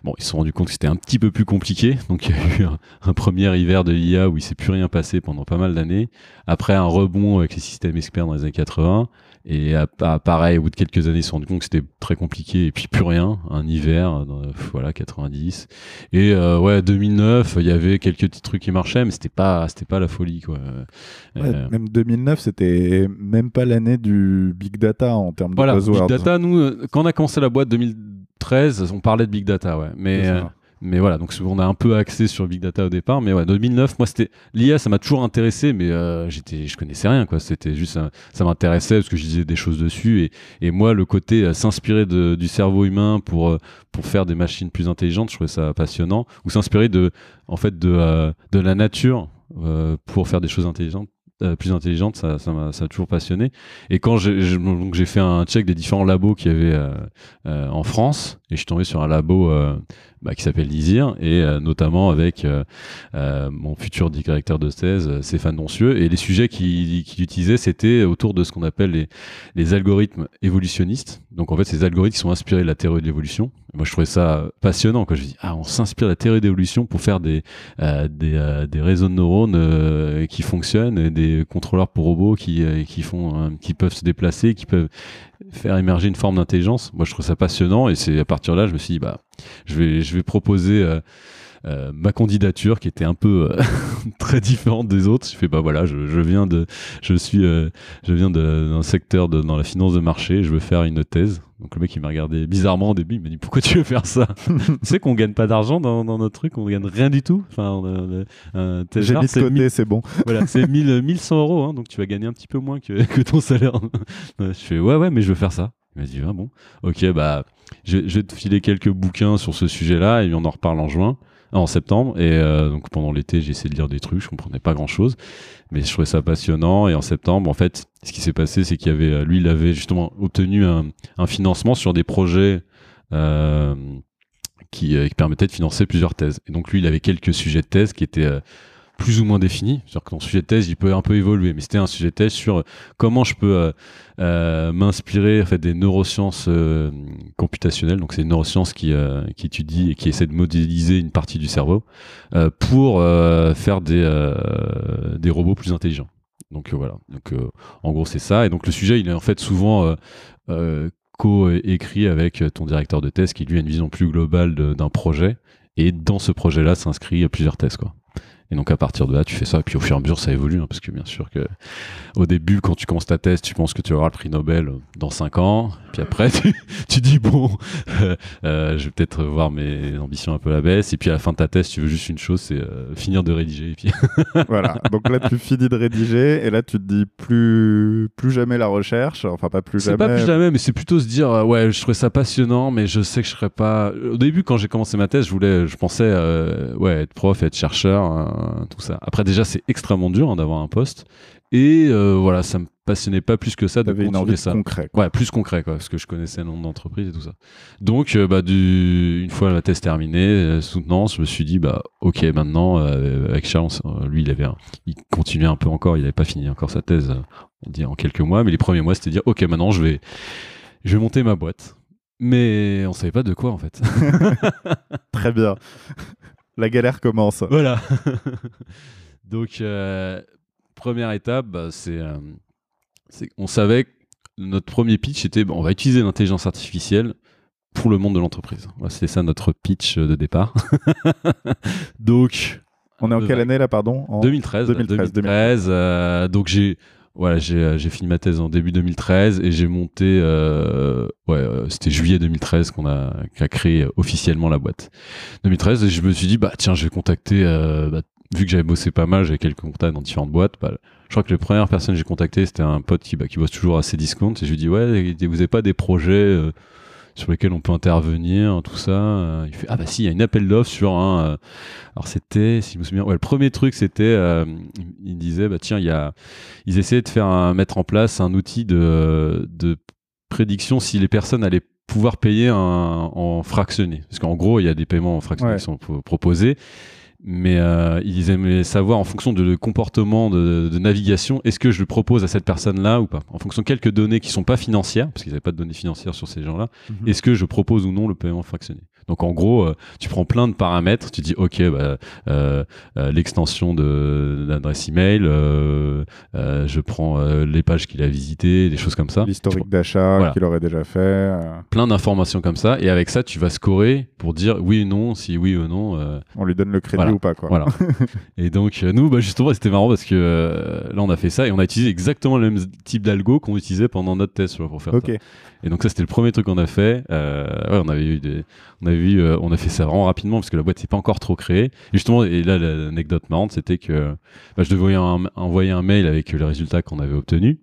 Bon, ils se sont rendus compte que c'était un petit peu plus compliqué. Donc, il y a eu un, un premier hiver de l'IA où il s'est plus rien passé pendant pas mal d'années. Après, un rebond avec les systèmes experts dans les années 80. Et à- à- pareil, au bout de quelques années, ils se sont rendus compte que c'était très compliqué. Et puis, plus rien. Un hiver, dans, voilà, 90. Et euh, ouais, 2009, il y avait quelques petits trucs qui marchaient, mais c'était pas, c'était pas la folie, quoi. Ouais, Euh, Même 2009, c'était même pas l'année du big data en termes voilà, de Big buzzwords. Data, nous, euh, quand on a commencé la boîte 2013, on parlait de Big Data, ouais. Mais, euh, mais voilà, donc on a un peu axé sur Big Data au départ, mais ouais, 2009, moi c'était l'IA, ça m'a toujours intéressé, mais euh, j'étais, je connaissais rien, quoi. C'était juste, ça m'intéressait parce que je disais des choses dessus, et, et moi le côté euh, s'inspirer du cerveau humain pour pour faire des machines plus intelligentes, je trouvais ça passionnant, ou s'inspirer de, en fait, de de la nature euh, pour faire des choses intelligentes. Euh, plus intelligentes, ça, ça m'a ça toujours passionné. Et quand j'ai j'ai fait un check des différents labos qu'il y avait euh, euh, en France, et je suis tombé sur un labo euh, bah, qui s'appelle Lizir, et euh, notamment avec euh, mon futur directeur de thèse, Stéphane Doncieux, et les sujets qu'il utilisait, c'était autour de ce qu'on appelle les, algorithmes évolutionnistes. Donc en fait, ces algorithmes sont inspirés de la théorie de l'évolution. Moi, je trouvais ça passionnant quand je dis ah, on s'inspire de la théorie d'évolution pour faire des réseaux de neurones qui fonctionnent, et des contrôleurs pour robots qui qui font qui peuvent se déplacer, qui peuvent faire émerger une forme d'intelligence. Moi, je trouve ça passionnant, et c'est à partir de là, je me suis dit bah je vais je vais proposer euh, ma candidature qui était un peu euh, très différente des autres. Je fais bah voilà, je, je viens de, je suis, euh, je viens d'un secteur de, dans la finance de marché. Je veux faire une thèse. Donc le mec il m'a regardé bizarrement au début. Il m'a dit pourquoi tu veux faire ça? Tu sais qu'on gagne pas d'argent dans, dans notre truc, on gagne rien du tout? Enfin, J'ai mis de c'est côté, 1000 c'est bon. voilà, c'est 1000, 1100 euros, hein, donc tu vas gagner un petit peu moins que, que ton salaire. Je fais ouais, ouais, mais je veux faire ça. Il m'a dit ah bon, ok, bah je, je vais te filer quelques bouquins sur ce sujet-là et on en reparle en juin, en septembre. Et euh, donc pendant l'été, j'ai essayé de lire des trucs, je comprenais pas grand-chose, mais je trouvais ça passionnant. Et en septembre, en fait, ce qui s'est passé, c'est qu'il y avait, euh, lui, il avait justement obtenu un, financement sur des projets. Euh, qui, permettaient de financer plusieurs thèses. Et donc lui, il avait quelques sujets de thèse qui étaient plus ou moins défini. C'est-à-dire que ton sujet de thèse, il peut un peu évoluer, mais c'était un sujet de thèse sur comment je peux m'inspirer en fait, des neurosciences computationnelles. Donc, c'est une neuroscience qui, qui étudie et qui essaie de modéliser une partie du cerveau pour faire des, des robots plus intelligents. Donc voilà. Donc en gros c'est ça. Et donc le sujet il est en fait souvent co-écrit avec ton directeur de thèse qui lui a une vision plus globale d'un projet. Et dans ce projet-là s'inscrit plusieurs thèses quoi. Et donc à partir de là, tu fais ça. Et puis au fur et à mesure, ça évolue, hein, parce que bien sûr que au début, quand tu commences ta thèse, tu penses que tu auras le prix Nobel dans 5 ans. Puis après, tu, dis bon, euh, euh, je vais peut-être voir mes ambitions un peu à la baisse. Et puis à la fin de ta thèse, tu veux juste une chose, c'est euh, finir de rédiger. Et puis voilà. Donc là, tu finis de rédiger, et là, tu te dis plus plus jamais la recherche. Enfin, pas plus jamais. C'est pas plus jamais, mais c'est plutôt se dire ouais, je trouvais ça passionnant, mais je sais que je serais pas. Au début, quand j'ai commencé ma thèse, je voulais, je pensais ouais, être prof, être chercheur. Hein, tout ça. Après, déjà, c'est extrêmement dur hein, d'avoir un poste. Et euh, voilà, ça me passionnait pas plus que ça de continuer une envie ça. Concret, Ouais, plus concret, quoi, parce que je connaissais un nombre d'entreprises et tout ça. Donc, euh, bah, du... une fois la thèse terminée, euh, soutenance, je me suis dit, bah, ok, maintenant, avec Charles, lui, il avait, il continuait un peu encore, il n'avait pas fini encore sa thèse, on dit en quelques mois, mais les premiers mois, c'était dire, ok, maintenant, je vais, je vais monter ma boîte. Mais on savait pas de quoi en fait. Très bien la galère commence. Voilà. Donc, euh, première étape, bah, euh, c'est, on savait que notre premier pitch était on va utiliser l'intelligence artificielle pour le monde de l'entreprise. c'était ça notre pitch de départ. donc. On est en quelle année là, pardon? En 2013. 2013. 2013 donc j'ai voilà, euh, j'ai fini ma thèse en début 2013 et j'ai monté, euh, ouais, euh, c'était juillet 2013 qu'on a, a, créé officiellement la boîte. 2013, et je me suis dit, bah tiens, je vais contacter, bah, vu que j'avais bossé pas mal, j'avais quelques contacts dans différentes boîtes. Bah, je crois que les premières personnes que j'ai contactées, c'était un pote qui, bah, qui bosse toujours à Cdiscount et je lui dis, ouais, vous avez pas des projets sur lesquels on peut intervenir, tout ça. Euh, il fait ah bah si, il y a une appel d'offres sur un. Euh, alors c'était, si je me souviens, ouais, le premier truc c'était, euh, il disait bah tiens, il y a, ils essayaient de faire un, mettre en place un outil de, de prédiction si les personnes allaient pouvoir payer un, en fractionné. Parce qu'en gros, il y a des paiements en fractionné qui sont proposés mais euh, ils aimaient savoir en fonction de comportement de, de navigation, est-ce que je le propose à cette personne-là ou pas En fonction de quelques données qui sont pas financières, parce qu'ils n'avaient pas de données financières sur ces gens-là, mhm. est-ce que je propose ou non le paiement fractionné donc en gros, euh, tu prends plein de paramètres, tu dis ok, bah, euh, euh l'extension de l'adresse email, je prends les pages qu'il a visitées, des choses comme ça. L'historique d'achat qu'il aurait déjà fait. Plein d'informations comme ça, et avec ça, tu vas scorer pour dire oui ou non, si oui ou non. On lui donne le crédit ou pas quoi. Voilà. et donc nous, bah, justement, c'était marrant parce que là, on a fait ça et on a utilisé exactement le même type d'algo qu'on utilisait pendant notre test pour faire ça. Et donc ça, c'était le premier truc qu'on a fait. ouais, on avait eu des, on avait vu, euh, on a fait ça vraiment rapidement parce que la boîte n'est pas encore trop créée. Et justement, et là, l'anecdote marrante, c'était que bah, je devais envoyer un mail avec le résultat qu'on avait obtenu.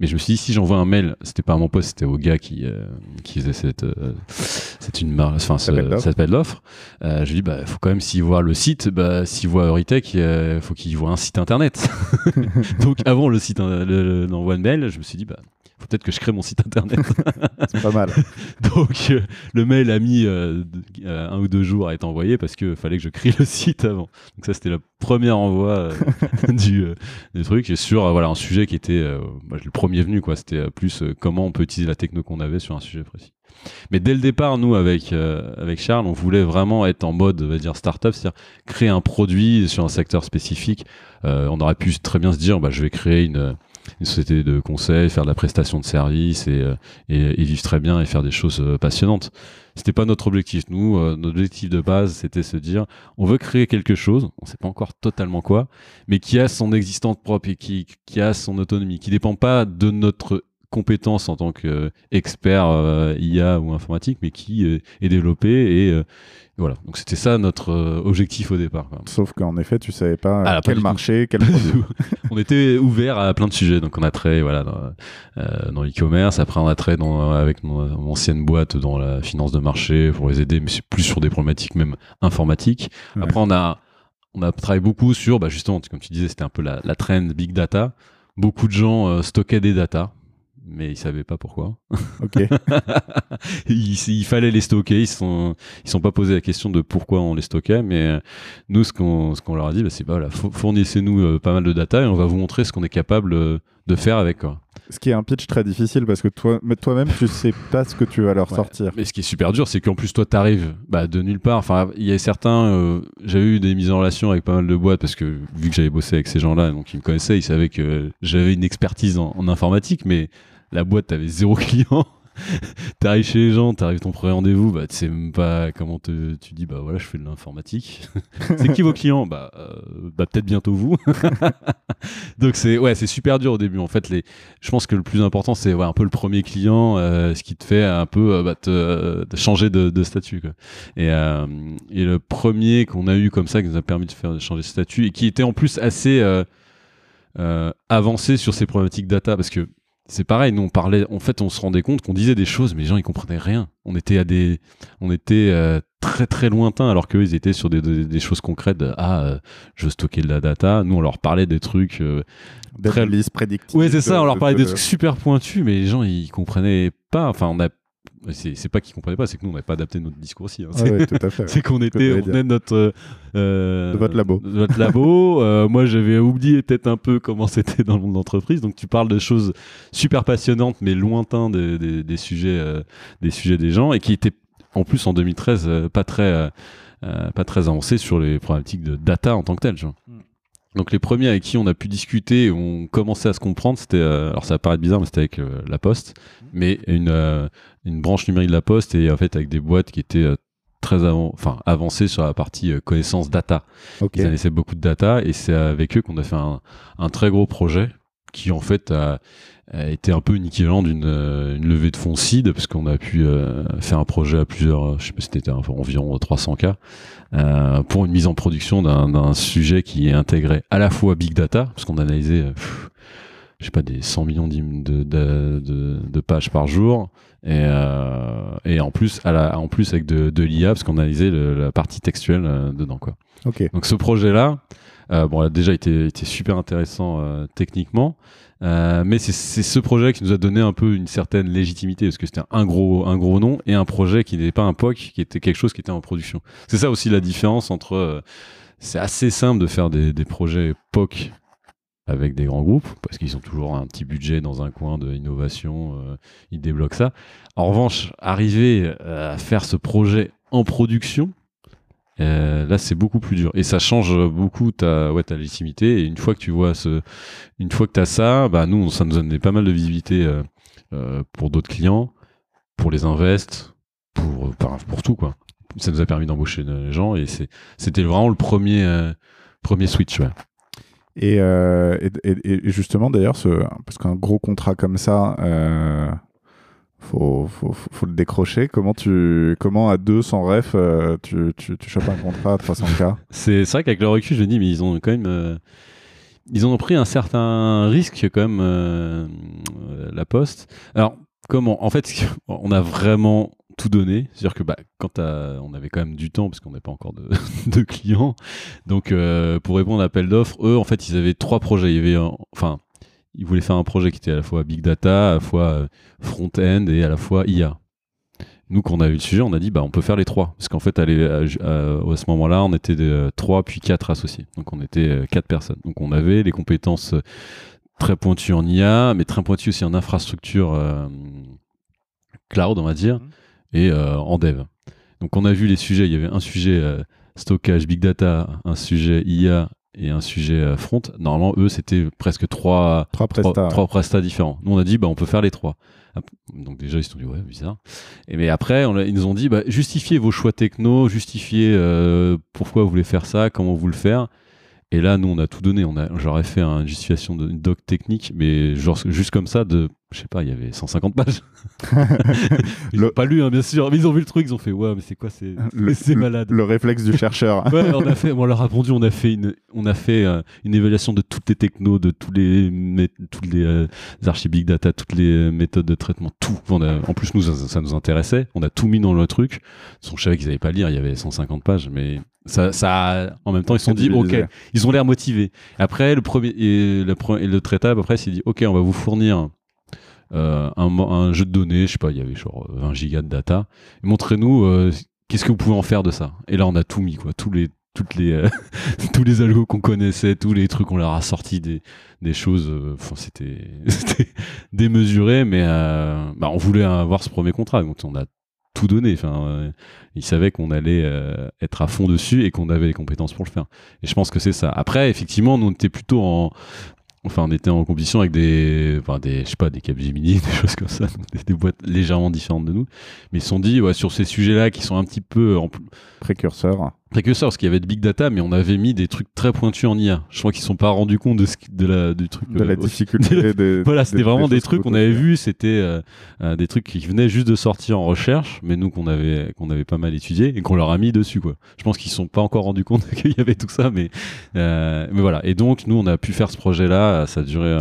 Mais je me suis dit, si j'envoie un mail, c'était pas à mon poste, c'était au gars qui, euh, qui faisait cette, euh, c'est une enfin, cette appel d'offres. Euh, je lui dis, bah, faut quand même, s'il voit le site, bah, s'il voit Euritech, il faut qu'il voit un site internet. Donc, avant le site, l'envoi de mail, je me suis dit, bah, faut peut-être que je crée mon site internet. c'est pas mal. Donc euh, le mail a mis euh, euh, un ou deux jours à être envoyé parce qu'il fallait que je crée le site avant. Donc ça c'était le premier envoi du, du, truc. Et sur voilà un sujet qui était bah, le premier venu quoi. C'était plus comment on peut utiliser la techno qu'on avait sur un sujet précis. Mais dès le départ, nous, avec, avec Charles, on voulait vraiment être en mode, on va dire, startup, c'est-à-dire créer un produit sur un secteur spécifique. on aurait pu très bien se dire, bah, je vais créer une, une société de conseil, faire de la prestation de services euh, et, vivre très bien et faire des choses euh, passionnantes. C'était pas notre objectif. Nous, euh, notre objectif de base, c'était se dire, on veut créer quelque chose, on sait pas encore totalement quoi, mais qui a son existence propre et qui, qui a son autonomie, qui dépend pas de notre compétence en tant qu'expert IA ou informatique, mais qui est développé et voilà, donc c'était ça notre euh, objectif au départ. Sauf qu'en effet, tu savais pas ah, quel marché, quel produit. on était ouvert à plein de sujets, donc on a trait voilà dans, euh, dans l'e-commerce. Après, on a trait dans, avec mon, ancienne boîte dans la finance de marché pour les aider, mais c'est plus sur des problématiques même informatiques. Après, on a on a travaillé beaucoup sur, bah justement, comme tu disais, c'était un peu la, la trend big data. Beaucoup de gens euh, stockaient des data mais ils savaient pas pourquoi. Ok. il, il fallait les stocker. Ils sont, ils sont pas posé la question de pourquoi on les stockait, mais euh, nous, ce qu'on, ce qu'on leur a dit, bah, c'est bah, voilà, fou- fournissez-nous euh, pas mal de data et on va vous montrer ce qu'on est capable euh, de faire avec. Quoi. Ce qui est un pitch très difficile parce que toi, toi-même, tu sais pas ce que tu vas leur Ouais. sortir. Mais ce qui est super dur, c'est qu'en plus, toi, t'arrives bah, de nulle part. Enfin, il y a certains. euh, j'avais eu des mises en relation avec pas mal de boîtes parce que vu que j'avais bossé avec ces gens-là, donc ils me connaissaient, ils savaient que j'avais une expertise en, en informatique, mais la boîte, t'avais zéro client. T'arrives chez les gens, t'arrives ton premier rendez-vous, bah, tu sais même pas comment te, tu dis, bah voilà, je fais de l'informatique. c'est qui vos clients? Bah, euh, bah peut-être bientôt vous. Donc c'est ouais, c'est super dur au début. En fait, les, je pense que le plus important, c'est ouais, un peu le premier client, euh, ce qui te fait un peu euh, bah, te, changer de, de statut. Quoi. Et, et le premier qu'on a eu comme ça, qui nous a permis de faire changer de statut, et qui était en plus assez avancé sur ces problématiques data, parce que c'est pareil, nous on parlait, en fait, on se rendait compte qu'on disait des choses, mais les gens ils comprenaient rien. On était à des, on était euh, très très lointains, alors qu'eux ils étaient sur des, des, des choses concrètes. de, ah, euh, je veux stocker de la data. Nous on leur parlait des trucs. euh, Très- lisse prédictive. Ouais, c'est ça, on leur parlait des de- trucs super pointus, mais les gens ils comprenaient pas. Enfin, on a. C'est c'est pas qu'ils comprenaient pas, c'est que nous on n'avait pas adapté notre discours aussi. hein. Ah C'est- ouais, qu'on était, on venait de notre, euh, De votre labo. de votre labo. Euh, moi, j'avais oublié peut-être un peu comment c'était dans le monde d'entreprise. Donc, tu parles de choses super passionnantes, mais lointains des, des- des sujets, euh, des sujets des gens, et qui étaient en plus en 2013 euh, pas très, pas très avancés sur les problématiques de data en tant que telles. tu vois. Mm. Donc, les premiers avec qui on a pu discuter, et on commençait à se comprendre, c'était, euh, alors ça va paraître bizarre, mais c'était avec euh, La Poste, mais une, euh, une branche numérique de La Poste, et en fait avec des boîtes qui étaient euh, très avant, enfin, avancées sur la partie connaissance data. Ok. Ils analysaient beaucoup de data et c'est avec eux qu'on a fait un, un très gros projet qui en fait a, a été un peu une équivalent d'une euh, une levée de fonds seed parce qu'on a pu euh, faire un projet à plusieurs, je sais pas si c'était environ 300 k euh, pour une mise en production d'un sujet qui intégrait à la fois big data parce qu'on analysait pff, je sais pas des 100 millions de, de, de, de pages par jour et, euh, et en plus à la, en plus avec de, l'IA parce qu'on analysait le- la partie textuelle dedans quoi. Ok. Donc ce projet-là, euh, bon, a déjà été, été super intéressant euh, techniquement, euh, mais c'est- ce projet qui nous a donné un peu une certaine légitimité parce que c'était un gros, un gros nom et un projet qui n'était pas un POC, qui était quelque chose qui était en production. C'est ça aussi la différence entre. euh, c'est assez simple de faire des, projets POC avec des grands groupes parce qu'ils ont toujours un petit budget dans un coin de innovation, euh, ils débloquent ça. En revanche, arriver euh, à faire ce projet en production, euh, là, c'est beaucoup plus dur et ça change beaucoup ta, ouais, ta légitimité. Et une fois que tu vois ce, une fois que tu as ça, bah, nous, ça nous donnait pas mal de visibilité euh, euh, pour d'autres clients, pour les invests, pour, pour tout quoi. Ça nous a permis d'embaucher des gens et c'était vraiment le premier, premier switch. Et, et, et- justement, d'ailleurs, ce, parce qu'un gros contrat comme ça, faut, faut, faut, le décrocher. Comment, tu, comment à deux, sans ref, euh, tu, tu, tu chopes un contrat à 300K C'est vrai qu'avec le recul, je me dis, mais ils ont quand même. euh, ils ont pris un certain risque, quand même, euh, la Poste. Alors, comment En fait, on a vraiment tout donné. C'est-à-dire que bah, quand on avait quand même du temps, parce qu'on n'a pas encore de, clients. Donc, pour répondre à l'appel d'offres, eux, en fait, ils avaient trois projets. Il y avait, enfin, ils voulaient faire un projet qui était à la fois big data, à la fois euh, front-end et à la fois IA. Nous, quand on a eu le sujet, on a dit, bah, on peut faire les trois. Parce qu'en fait, à, l'é- à- à- à ce moment-là, on était de, euh, trois puis quatre associés. Donc, on était euh, quatre personnes. Donc, on avait les compétences très pointues en IA, mais très pointues aussi en infrastructure euh, cloud, on va dire, Mhm. et euh, en dev. Donc, on a vu les sujets. Il y avait un sujet euh, stockage, big data, un sujet IA et un sujet euh, front. Normalement, eux, c'était presque trois, Trois prestats. trois prestats différents. Nous, on a dit, bah, on peut faire les trois. Donc déjà, ils se sont dit, ouais, bizarre. Et mais après, on a- ils nous ont dit, bah, justifiez vos choix techno, justifiez euh, pourquoi vous voulez faire ça, comment vous le faire. Et là, nous, on a tout donné. On a, j'aurais fait une justification de une doc technique, mais genre juste comme ça, de, je sais pas, il y avait 150 pages. ils Le- pas lu, hein, bien sûr, mais ils ont vu le truc, ils ont fait, ouais, mais c'est quoi, c'est, malade. Le réflexe du chercheur. Ouais, on a fait, on leur a répondu, on a fait une, on a fait euh, une évaluation de toutes les technos, de tous les, mé- toutes les euh, archives big data, toutes les euh, méthodes de traitement, tout. On a- en plus, nous, ça, ça nous intéressait. On a tout mis dans le truc. Son je savais qu'ils n'avaient pas à lire, il y avait 150 pages, mais ça, ça, a- en même temps, ils se sont dit, ok, ils ont l'air motivés. Après, le premier, et le, pre- et le traitable, après, s'est dit, ok, on va vous fournir euh, un, jeu de données, je sais pas, il y avait genre 20 gigas de data. Montrez-nous euh, qu'est-ce que vous pouvez en faire de ça. Et là, on a tout mis, quoi. Tous les, toutes les, euh, tous les algos qu'on connaissait, tous les trucs, on leur a sorti des, des choses. euh, Enfin, c'était, démesuré, mais euh, bah, on voulait avoir ce premier contrat, donc on a tout donné. Enfin, euh, ils savaient qu'on allait euh, être à fond dessus et qu'on avait les compétences pour le faire. Et je pense que c'est ça. Après, effectivement, nous on était plutôt en Enfin, on était en compétition avec des, enfin des, je sais pas, des Capgemini, des choses comme ça, des, boîtes légèrement différentes de nous. Mais ils se sont dit, ouais, sur ces sujets-là qui sont un petit peu en pl- Précurseur. précurseurs, parce qu'il y avait de big data, mais on avait mis des trucs très pointus en IA. Je crois qu'ils ne sont pas rendus compte de, ce, de la, du truc. De la euh, difficulté. des- voilà, c'était vraiment des trucs qu'on que- avait vus, c'était euh, euh, des trucs qui venaient juste de sortir en recherche, mais nous qu'on avait qu'on avait pas mal étudié et qu'on leur a mis dessus quoi. Je pense qu'ils se sont pas encore rendus compte qu'il y avait tout ça, mais mais voilà. Et donc nous on a pu faire ce projet-là, ça a duré,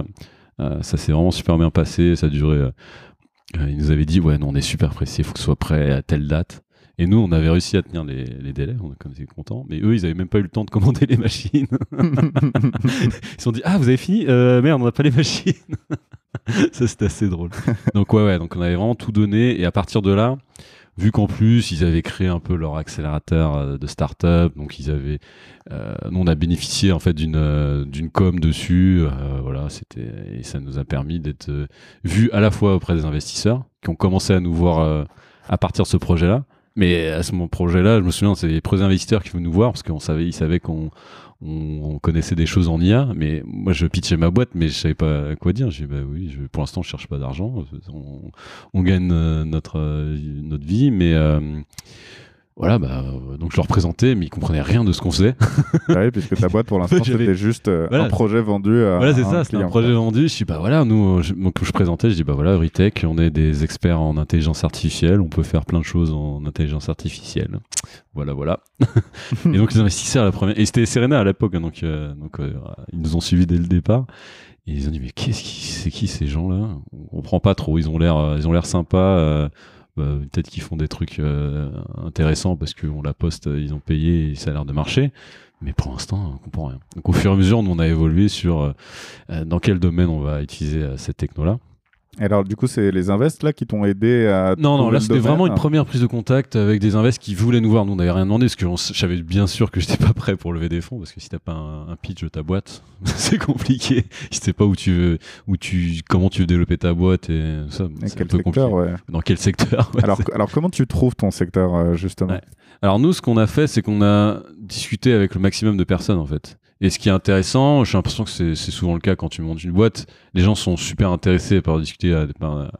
ça s'est vraiment super bien passé, ça a duré. ils nous avaient dit ouais, non, on est super pressé, il faut que ce soit prêt à telle date. Et nous, on avait réussi à tenir les, les délais, on était contents. Mais eux, ils avaient même pas eu le temps de commander les machines. Ils se sont dit ah vous avez fini Euh, merde on n'a pas les machines ça c'était assez drôle donc ouais ouais donc on avait vraiment tout donné et à partir de là vu qu'en plus ils avaient créé un peu leur accélérateur euh, de start-up donc ils avaient euh, nous on a bénéficié en fait d'une euh, d'une com dessus euh, voilà c'était et ça nous a permis d'être vus à la fois auprès des investisseurs qui ont commencé à nous voir à partir de ce projet là mais à ce projet là je me souviens c'est les premiers investisseurs qui venaient nous voir parce qu'on savait ils savaient qu'on on, on connaissait des choses en IA, mais moi je pitchais ma boîte, mais je savais pas quoi dire. J'ai dit, bah oui, pour l'instant je cherche pas d'argent, on, on gagne euh, notre euh, notre vie, mais euh, voilà, bah, euh, donc je leur présentais, mais ils comprenaient rien de ce qu'on faisait. Ah oui, puisque ta boîte pour l'instant c'était juste euh, Voilà. un projet vendu à voilà, c'est ça, c'était un projet vendu. Je dis, bah voilà, nous, je, donc je présentais, je dis, bah voilà, Ritech, on est des experts en intelligence artificielle, on peut faire plein de choses en intelligence artificielle. Voilà, voilà. et donc les investisseurs, la première, et c'était Serena à l'époque, hein, donc, euh, donc euh, ils nous ont suivis dès le départ. Et ils ont dit, mais qu'est-ce qui, c'est qui ces gens-là? On comprend pas trop, ils ont l'air, euh, ils ont l'air sympas. Bah, peut-être qu'ils font des trucs euh, intéressants parce qu'on la poste, euh, ils ont payé ça a l'air de marcher. Mais pour l'instant, on comprend rien. Donc au fur et à mesure, on a évolué sur euh, dans quel domaine on va utiliser cette techno-là. Et alors du coup c'est les invests là qui t'ont aidé à Non, non, là c'était vraiment une première prise de contact avec des invests qui voulaient nous voir. Nous on n'avait rien demandé parce que on s- je savais bien sûr que j'étais pas prêt pour lever des fonds parce que si t'as pas un, un pitch de ta boîte, c'est compliqué. Je sais pas où tu veux, où tu, comment tu veux développer ta boîte et ça. Et c'est un peu secteur compliqué. ouais. Dans quel secteur ouais, alors, alors comment tu trouves ton secteur euh, justement? Ouais. Alors nous, ce qu'on a fait, c'est qu'on a discuté avec le maximum de personnes en fait. Et ce qui est intéressant, j'ai l'impression que c'est souvent le cas quand tu montes une boîte, les gens sont super intéressés par discuter à- par-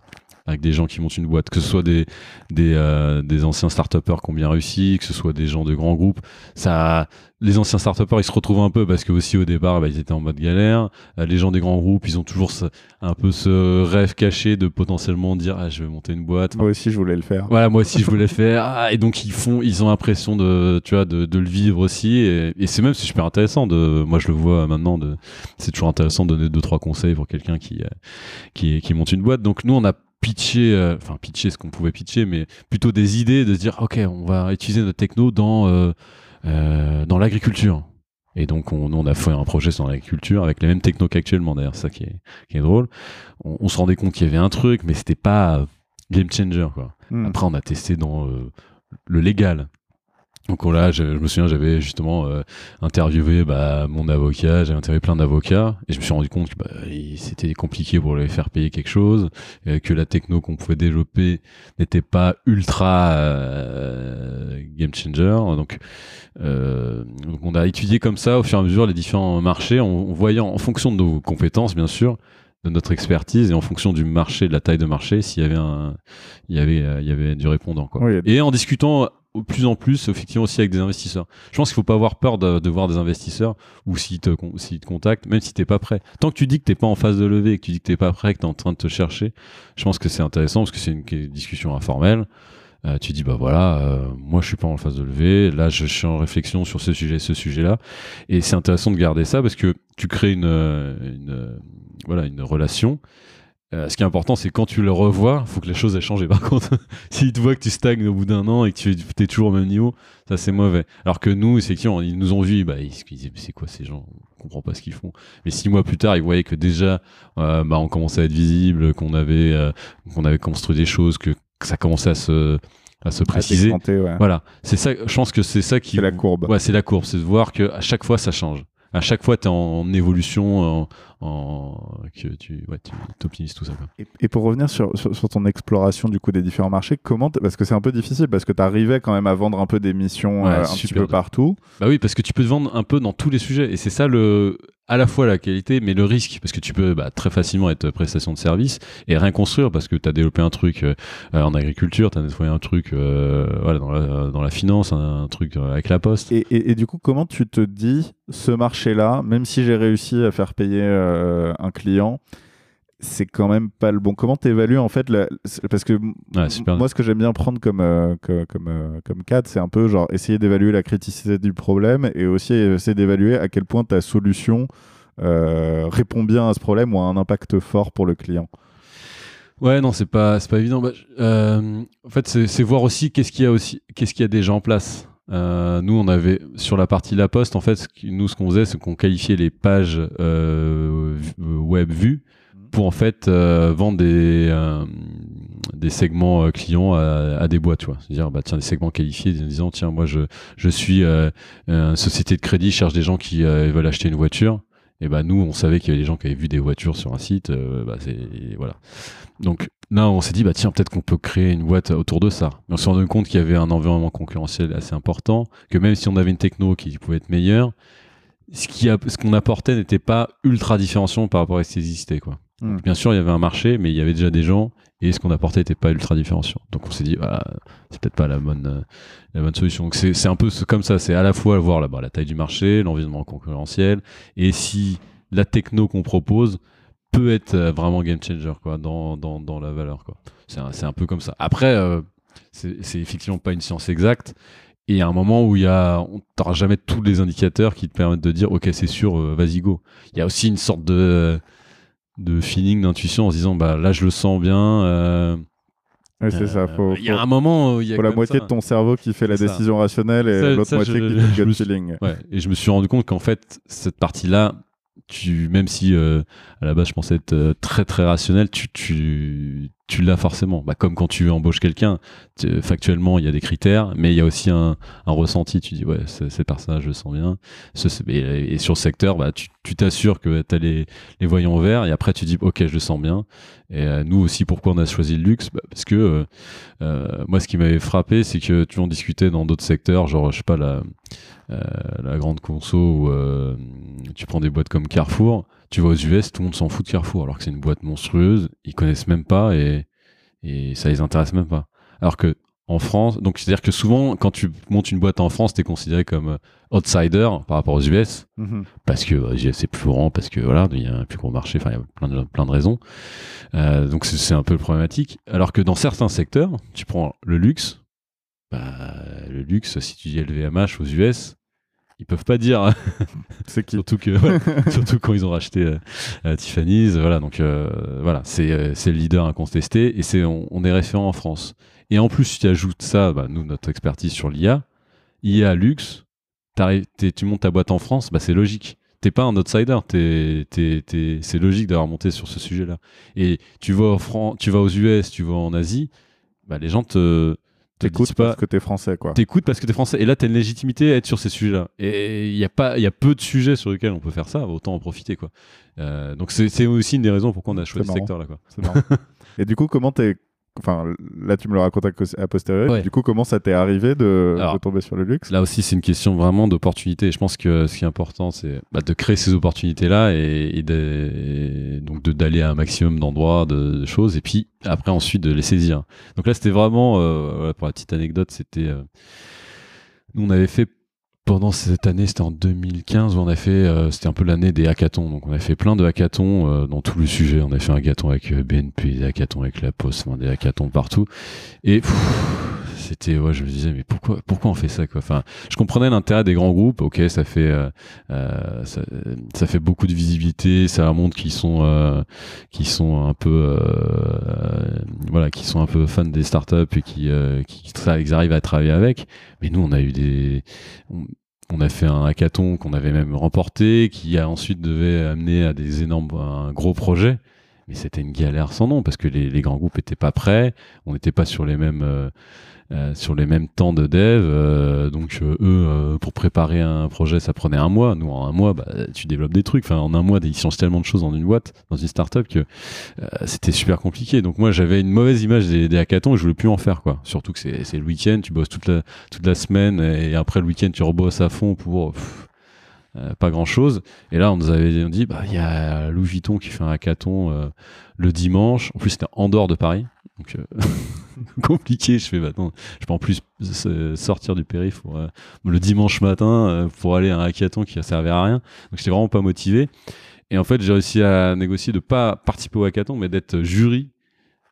avec des gens qui montent une boîte, que ce soit des, des, euh, des anciens start-upers qui ont bien réussi, que ce soit des gens de grands groupes. Ça, les anciens start-upers, ils se retrouvent un peu parce que aussi au départ, bah, ils étaient en mode galère. Euh, les gens des grands groupes, ils ont toujours ce- un peu ce rêve caché de potentiellement dire ah, je vais monter une boîte. Moi aussi je voulais le faire. Voilà, moi aussi je voulais le faire. Ah, et donc ils font, ils ont l'impression de, tu vois, de, de le vivre aussi. Et, et c'est même super intéressant. De, moi je le vois maintenant. De, c'est toujours intéressant de donner deux trois conseils pour quelqu'un qui, euh, qui, qui monte une boîte. Donc nous on a pitché, euh, enfin pitché ce qu'on pouvait pitcher, mais plutôt des idées de se dire ok, on va utiliser notre techno dans euh, euh, dans l'agriculture. Et donc on, on a fait un projet sur l'agriculture avec les mêmes technos qu'actuellement. D'ailleurs, c'est ça qui est, qui est drôle. On, on se rendait compte qu'il y avait un truc, mais c'était pas game changer quoi. Hmm. Après, on a testé dans euh, le légal. Donc on- là, je, je me souviens, j'avais justement euh, interviewé bah, mon avocat, j'avais interviewé plein d'avocats, et je me suis rendu compte que bah, c'était compliqué pour les faire payer quelque chose, euh, que la techno qu'on pouvait développer n'était pas ultra euh, game changer. Donc, donc on a étudié comme ça au fur et à mesure les différents marchés, en, en voyant en fonction de nos compétences, bien sûr, de notre expertise et en fonction du marché, de la taille de marché, s'il y avait un, il y avait, il y avait du répondant. Quoi. Oui, Et en discutant au plus en plus, effectivement, aussi avec des investisseurs. Je pense qu'il faut pas avoir peur de, voir des investisseurs ou s'ils te, contactent, même si t'es pas prêt. Tant que tu dis que t'es pas en phase de levée, et que tu dis que t'es pas prêt, que t'es en train de te chercher, je pense que c'est intéressant parce que c'est une discussion informelle. Euh, tu dis bah voilà, euh, moi je suis pas en phase de levée, là je suis en réflexion sur ce sujet, ce sujet-là, et c'est intéressant de garder ça parce que tu crées une, une euh, voilà une relation Euh, ce qui est important, c'est quand tu le revois, faut que les choses aient changé. Par contre, s'ils te voient que tu stagnes au bout d'un an et que tu es toujours au même niveau, ça c'est mauvais. Alors que nous, c'est qui ils nous ont vu, bah, ils, se disaient, c'est quoi ces gens? On comprend pas ce qu'ils font. Mais six mois plus tard, ils voyaient que déjà, euh, bah, on commençait à être visible, qu'on avait, euh, qu'on avait construit des choses, que, ça commençait à se, à se préciser. ouais. Voilà, c'est ça. Je pense que c'est ça qui. C'est la courbe. Ouais, c'est la courbe, c'est de voir que à chaque fois ça change à chaque fois, tu es en, évolution, en, que tu ouais, optimises tout ça. Et, pour revenir sur, sur, ton exploration du coup des différents marchés, comment parce que c'est un peu difficile parce que tu arrivais quand même à vendre un peu des missions euh, un petit peu partout. Bah oui, parce que tu peux te vendre un peu dans tous les sujets et c'est ça le à la fois la qualité, mais le risque, parce que tu peux bah, très facilement être prestation de service et rien construire, parce que tu as développé un truc euh, en agriculture, tu as développé un truc euh, voilà, dans, la, dans la finance, un, truc avec la poste. Et, et, du coup, comment tu te dis, ce marché-là, même si j'ai réussi à faire payer un client, c'est quand même pas le bon. Comment t'évalues en fait Parce que moi, ce que j'aime bien prendre comme comme comme, comme cadre, c'est un peu genre essayer d'évaluer la criticité du problème et aussi essayer d'évaluer à quel point ta solution euh, répond bien à ce problème ou a un impact fort pour le client. Ouais, non, c'est pas c'est pas évident. Bah, euh, en fait, c'est voir aussi qu'est-ce qu'il y a aussi qu'est-ce qu'il y a déjà en place. Euh, nous, on avait sur la partie La Poste, en fait, nous, ce qu'on faisait, c'est qu'on qualifiait les pages web vues pour en fait euh, vendre des, euh, des segments euh, clients à, des boîtes, tu vois. C'est-à-dire, bah, tiens, des segments qualifiés disant, tiens, moi, je, je suis une société de crédit, je cherche des gens qui veulent acheter une voiture. Et bah, nous, on savait qu'il y avait des gens qui avaient vu des voitures sur un site. bah, c'est, voilà. Donc là, on s'est dit, bah, tiens, peut-être qu'on peut créer une boîte autour de ça. Mais on s'est rendu compte qu'il y avait un environnement concurrentiel assez important, que même si on avait une techno qui pouvait être meilleure, ce qu'on apportait n'était pas ultra différenciant par rapport à ce qui existait, quoi. Hmm. bien sûr, il y avait un marché, mais il y avait déjà des gens et ce qu'on apportait n'était pas ultra différenciant. Donc on s'est dit, ah, c'est peut-être pas la bonne, euh, la bonne solution. Donc c'est un peu comme ça, c'est à la fois voir la taille du marché, l'environnement concurrentiel, et si la techno qu'on propose peut être euh, vraiment game changer quoi, dans, dans, dans la valeur. C'est un, un, peu comme ça. Après, euh, c'est effectivement pas une science exacte. Et a un moment où il y on n'aura jamais tous les indicateurs qui te permettent de dire, ok, c'est sûr, vas-y go. Il y a aussi une sorte de de feeling, d'intuition en se disant bah là je le sens bien. Euh, c'est ça. Il y a un moment où il y a la moitié de ton cerveau qui fait la décision rationnelle et l'autre moitié qui fait le gut feeling. Ouais, et je me suis rendu compte qu'en fait cette partie-là, tu même si euh, à la base je pensais être euh, très très rationnel, tu tu tu l'as forcément. Bah, comme quand tu embauches quelqu'un, factuellement, il y a des critères, mais il y a aussi un, ressenti. Tu dis, ouais, ces personnages, je le sens bien. et, sur le secteur, bah, tu t'assures que tu as les, les, voyants verts, et après, tu dis, ok, je le sens bien. Et euh, nous aussi, pourquoi on a choisi le luxe? Bah, Parce que euh, euh, moi, ce qui m'avait frappé, c'est que tu en discutais dans d'autres secteurs, genre, je sais pas, la, la grande conso, où tu prends des boîtes comme Carrefour tu vas aux US, tout le monde s'en fout de Carrefour, alors que c'est une boîte monstrueuse, ils connaissent même pas et, et ça les intéresse même pas. Alors que en France, donc c'est-à-dire que souvent, quand tu montes une boîte en France, tu es considéré comme euh, outsider par rapport aux US, mhm. parce que bah, US c'est plus grand, parce que voilà, il y a un plus gros marché, enfin il y a plein de, plein de raisons. Euh, donc c'est un peu problématique. Alors que dans certains secteurs, tu prends le luxe, bah, le luxe, si tu dis LVMH aux US, ils peuvent pas dire. c'est qui surtout que surtout quand ils ont racheté euh, euh, Tiffany's, voilà. Donc euh, voilà, c'est c'est le leader incontesté et c'est on, est référent en France. Et en plus, tu ajoutes ça, bah, nous notre expertise sur l'IA, IA luxe, tu montes ta boîte en France, bah c'est logique. T'es pas un outsider, c'est logique d'avoir monté sur ce sujet-là. Et tu vas, au tu vas aux US, tu vas en Asie, bah les gens te, T'écoutes parce que t'es français, quoi. T'écoutes parce que t'es français. Et là, t'as une légitimité à être sur ces sujets-là. Et il y a pas, il y a peu de sujets sur lesquels on peut faire ça. Autant en profiter, quoi. Euh, donc c'est aussi une des raisons pourquoi on a choisi ce secteur-là, quoi. et du coup, comment t'es Enfin, là, tu me le racontes à posteriori. Du coup, comment ça t'est arrivé de, tomber sur le luxe? Là aussi, c'est une question vraiment d'opportunité. Je pense que ce qui est important, c'est bah, de créer ces opportunités-là et, donc d'aller à un maximum d'endroits, de, choses, et puis après, ensuite, de les saisir. Donc là, c'était vraiment, euh, pour la petite anecdote, c'était. Euh, nous, on avait fait pendant cette année, c'était en 2015 où on a fait, euh, c'était un peu l'année des hackathons. Donc on a fait plein de hackathons euh, dans tout le sujet. On a fait un hackathon avec euh, BNP, des hackathons avec la Poste, des hackathons partout. Et c'était, ouais, je me disais, mais pourquoi, pourquoi on fait ça, quoi? Enfin, je comprenais l'intérêt des grands groupes. Ok, ça fait, euh, euh, ça, ça, fait beaucoup de visibilité. Ça montre qu'ils sont, euh, qui sont un peu, voilà, qui sont un peu fans des startups et qui, qui, arrivent à travailler avec. Mais nous, on a eu des, a fait un hackathon qu'on avait même remporté, qui a ensuite devait amener à des énormes, un gros projet mais c'était une galère sans nom parce que les, grands groupes étaient pas prêts, on n'était pas sur les mêmes euh, euh, sur les mêmes temps de dev, euh, donc eux pour préparer un projet ça prenait un mois, nous en un mois bah, tu développes des trucs, en un mois ils changent tellement de choses dans une boîte, dans une startup que c'était super compliqué. Donc moi j'avais une mauvaise image des, hackathons et je voulais plus en faire quoi. Surtout que c'est le week-end, tu bosses toute la toute la semaine et après le week-end tu rebosses à fond pour euh, pas grand chose. Et là, on nous avait dit, bah, il y a Louis Vuitton qui fait un hackathon euh, le dimanche. En plus, c'était en dehors de Paris. Donc, euh, compliqué. Je fais, bah, je peux en plus sortir du périph' le dimanche matin pour aller à un hackathon qui ne servait à rien. Donc, j'étais vraiment pas motivé. Et en fait, j'ai réussi à négocier de pas participer au hackathon, mais d'être jury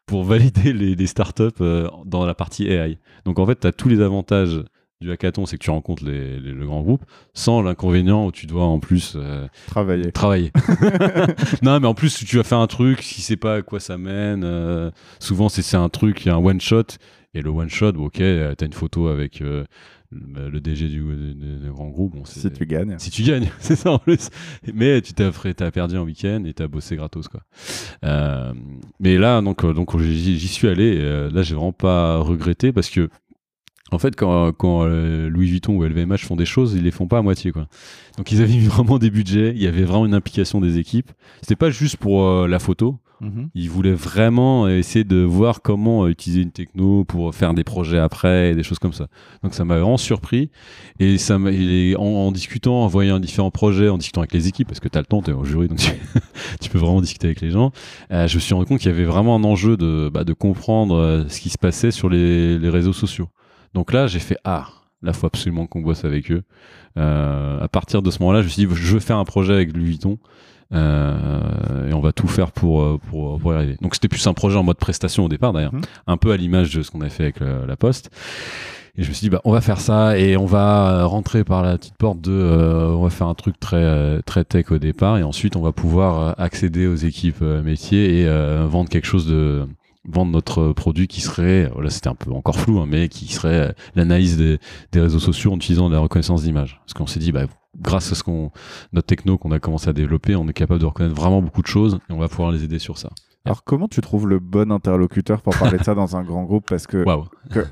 pour valider les, les startups dans la partie AI. Donc, en fait, tu as tous les avantages du hackathon, c'est que tu rencontres les, le grand groupe, sans l'inconvénient où tu dois en plus euh, travailler. Travailler. non, mais en plus, tu vas faire un truc, si c'est pas à quoi ça mène, euh, souvent c'est un truc, il y a un one shot, et le one shot, ok, euh, t'as une photo avec le DG du, grand groupe. Bon, si tu gagnes. Si tu gagnes, c'est ça en plus. Mais tu t'as as perdu un week-end et t'as bossé gratos quoi. mais là, donc, donc j'y suis allé. là, j'ai vraiment pas regretté parce que en fait, quand, quand euh, Louis Vuitton ou LVMH font des choses, ils les font pas à moitié, quoi. Donc, ils avaient vraiment des budgets. Il y avait vraiment une implication des équipes. C'était pas juste pour euh, la photo. Mhm. Ils voulaient vraiment essayer de voir comment euh, utiliser une techno pour faire des projets après et des choses comme ça. Donc, ça m'a vraiment surpris. Et ça en, en, discutant, en voyant différents projets, en discutant avec les équipes, parce que tu as le temps, tu es en jury, donc tu, peux vraiment discuter avec les gens. je me suis rendu compte qu'il y avait vraiment un enjeu de, bah, de comprendre ce qui se passait sur les, les réseaux sociaux. Donc là, j'ai fait Ah, là, faut absolument qu'on bosse avec eux. Euh, à partir de ce moment-là, je me suis dit Je veux faire un projet avec Louis Vuitton. Euh, et on va tout faire pour, euh, pour, pour y arriver. Donc c'était plus un projet en mode prestation au départ d'ailleurs, mmh. un peu à l'image de ce qu'on a fait avec la Poste. Et je me suis dit, bah, on va faire ça et on va rentrer par la petite porte de, on va faire un truc très, très tech au départ et ensuite on va pouvoir accéder aux équipes métiers et vendre quelque chose de, vendre notre produit qui serait, là c'était un peu encore flou, hein, mais qui serait l'analyse des, réseaux sociaux en utilisant la reconnaissance d'image. Parce qu'on s'est dit, bah, grâce à ce qu'on, notre techno qu'on a commencé à développer, on est capable de reconnaître vraiment beaucoup de choses et on va pouvoir les aider sur ça. Alors comment tu trouves le bon interlocuteur pour parler de ça dans un grand groupe? Parce que,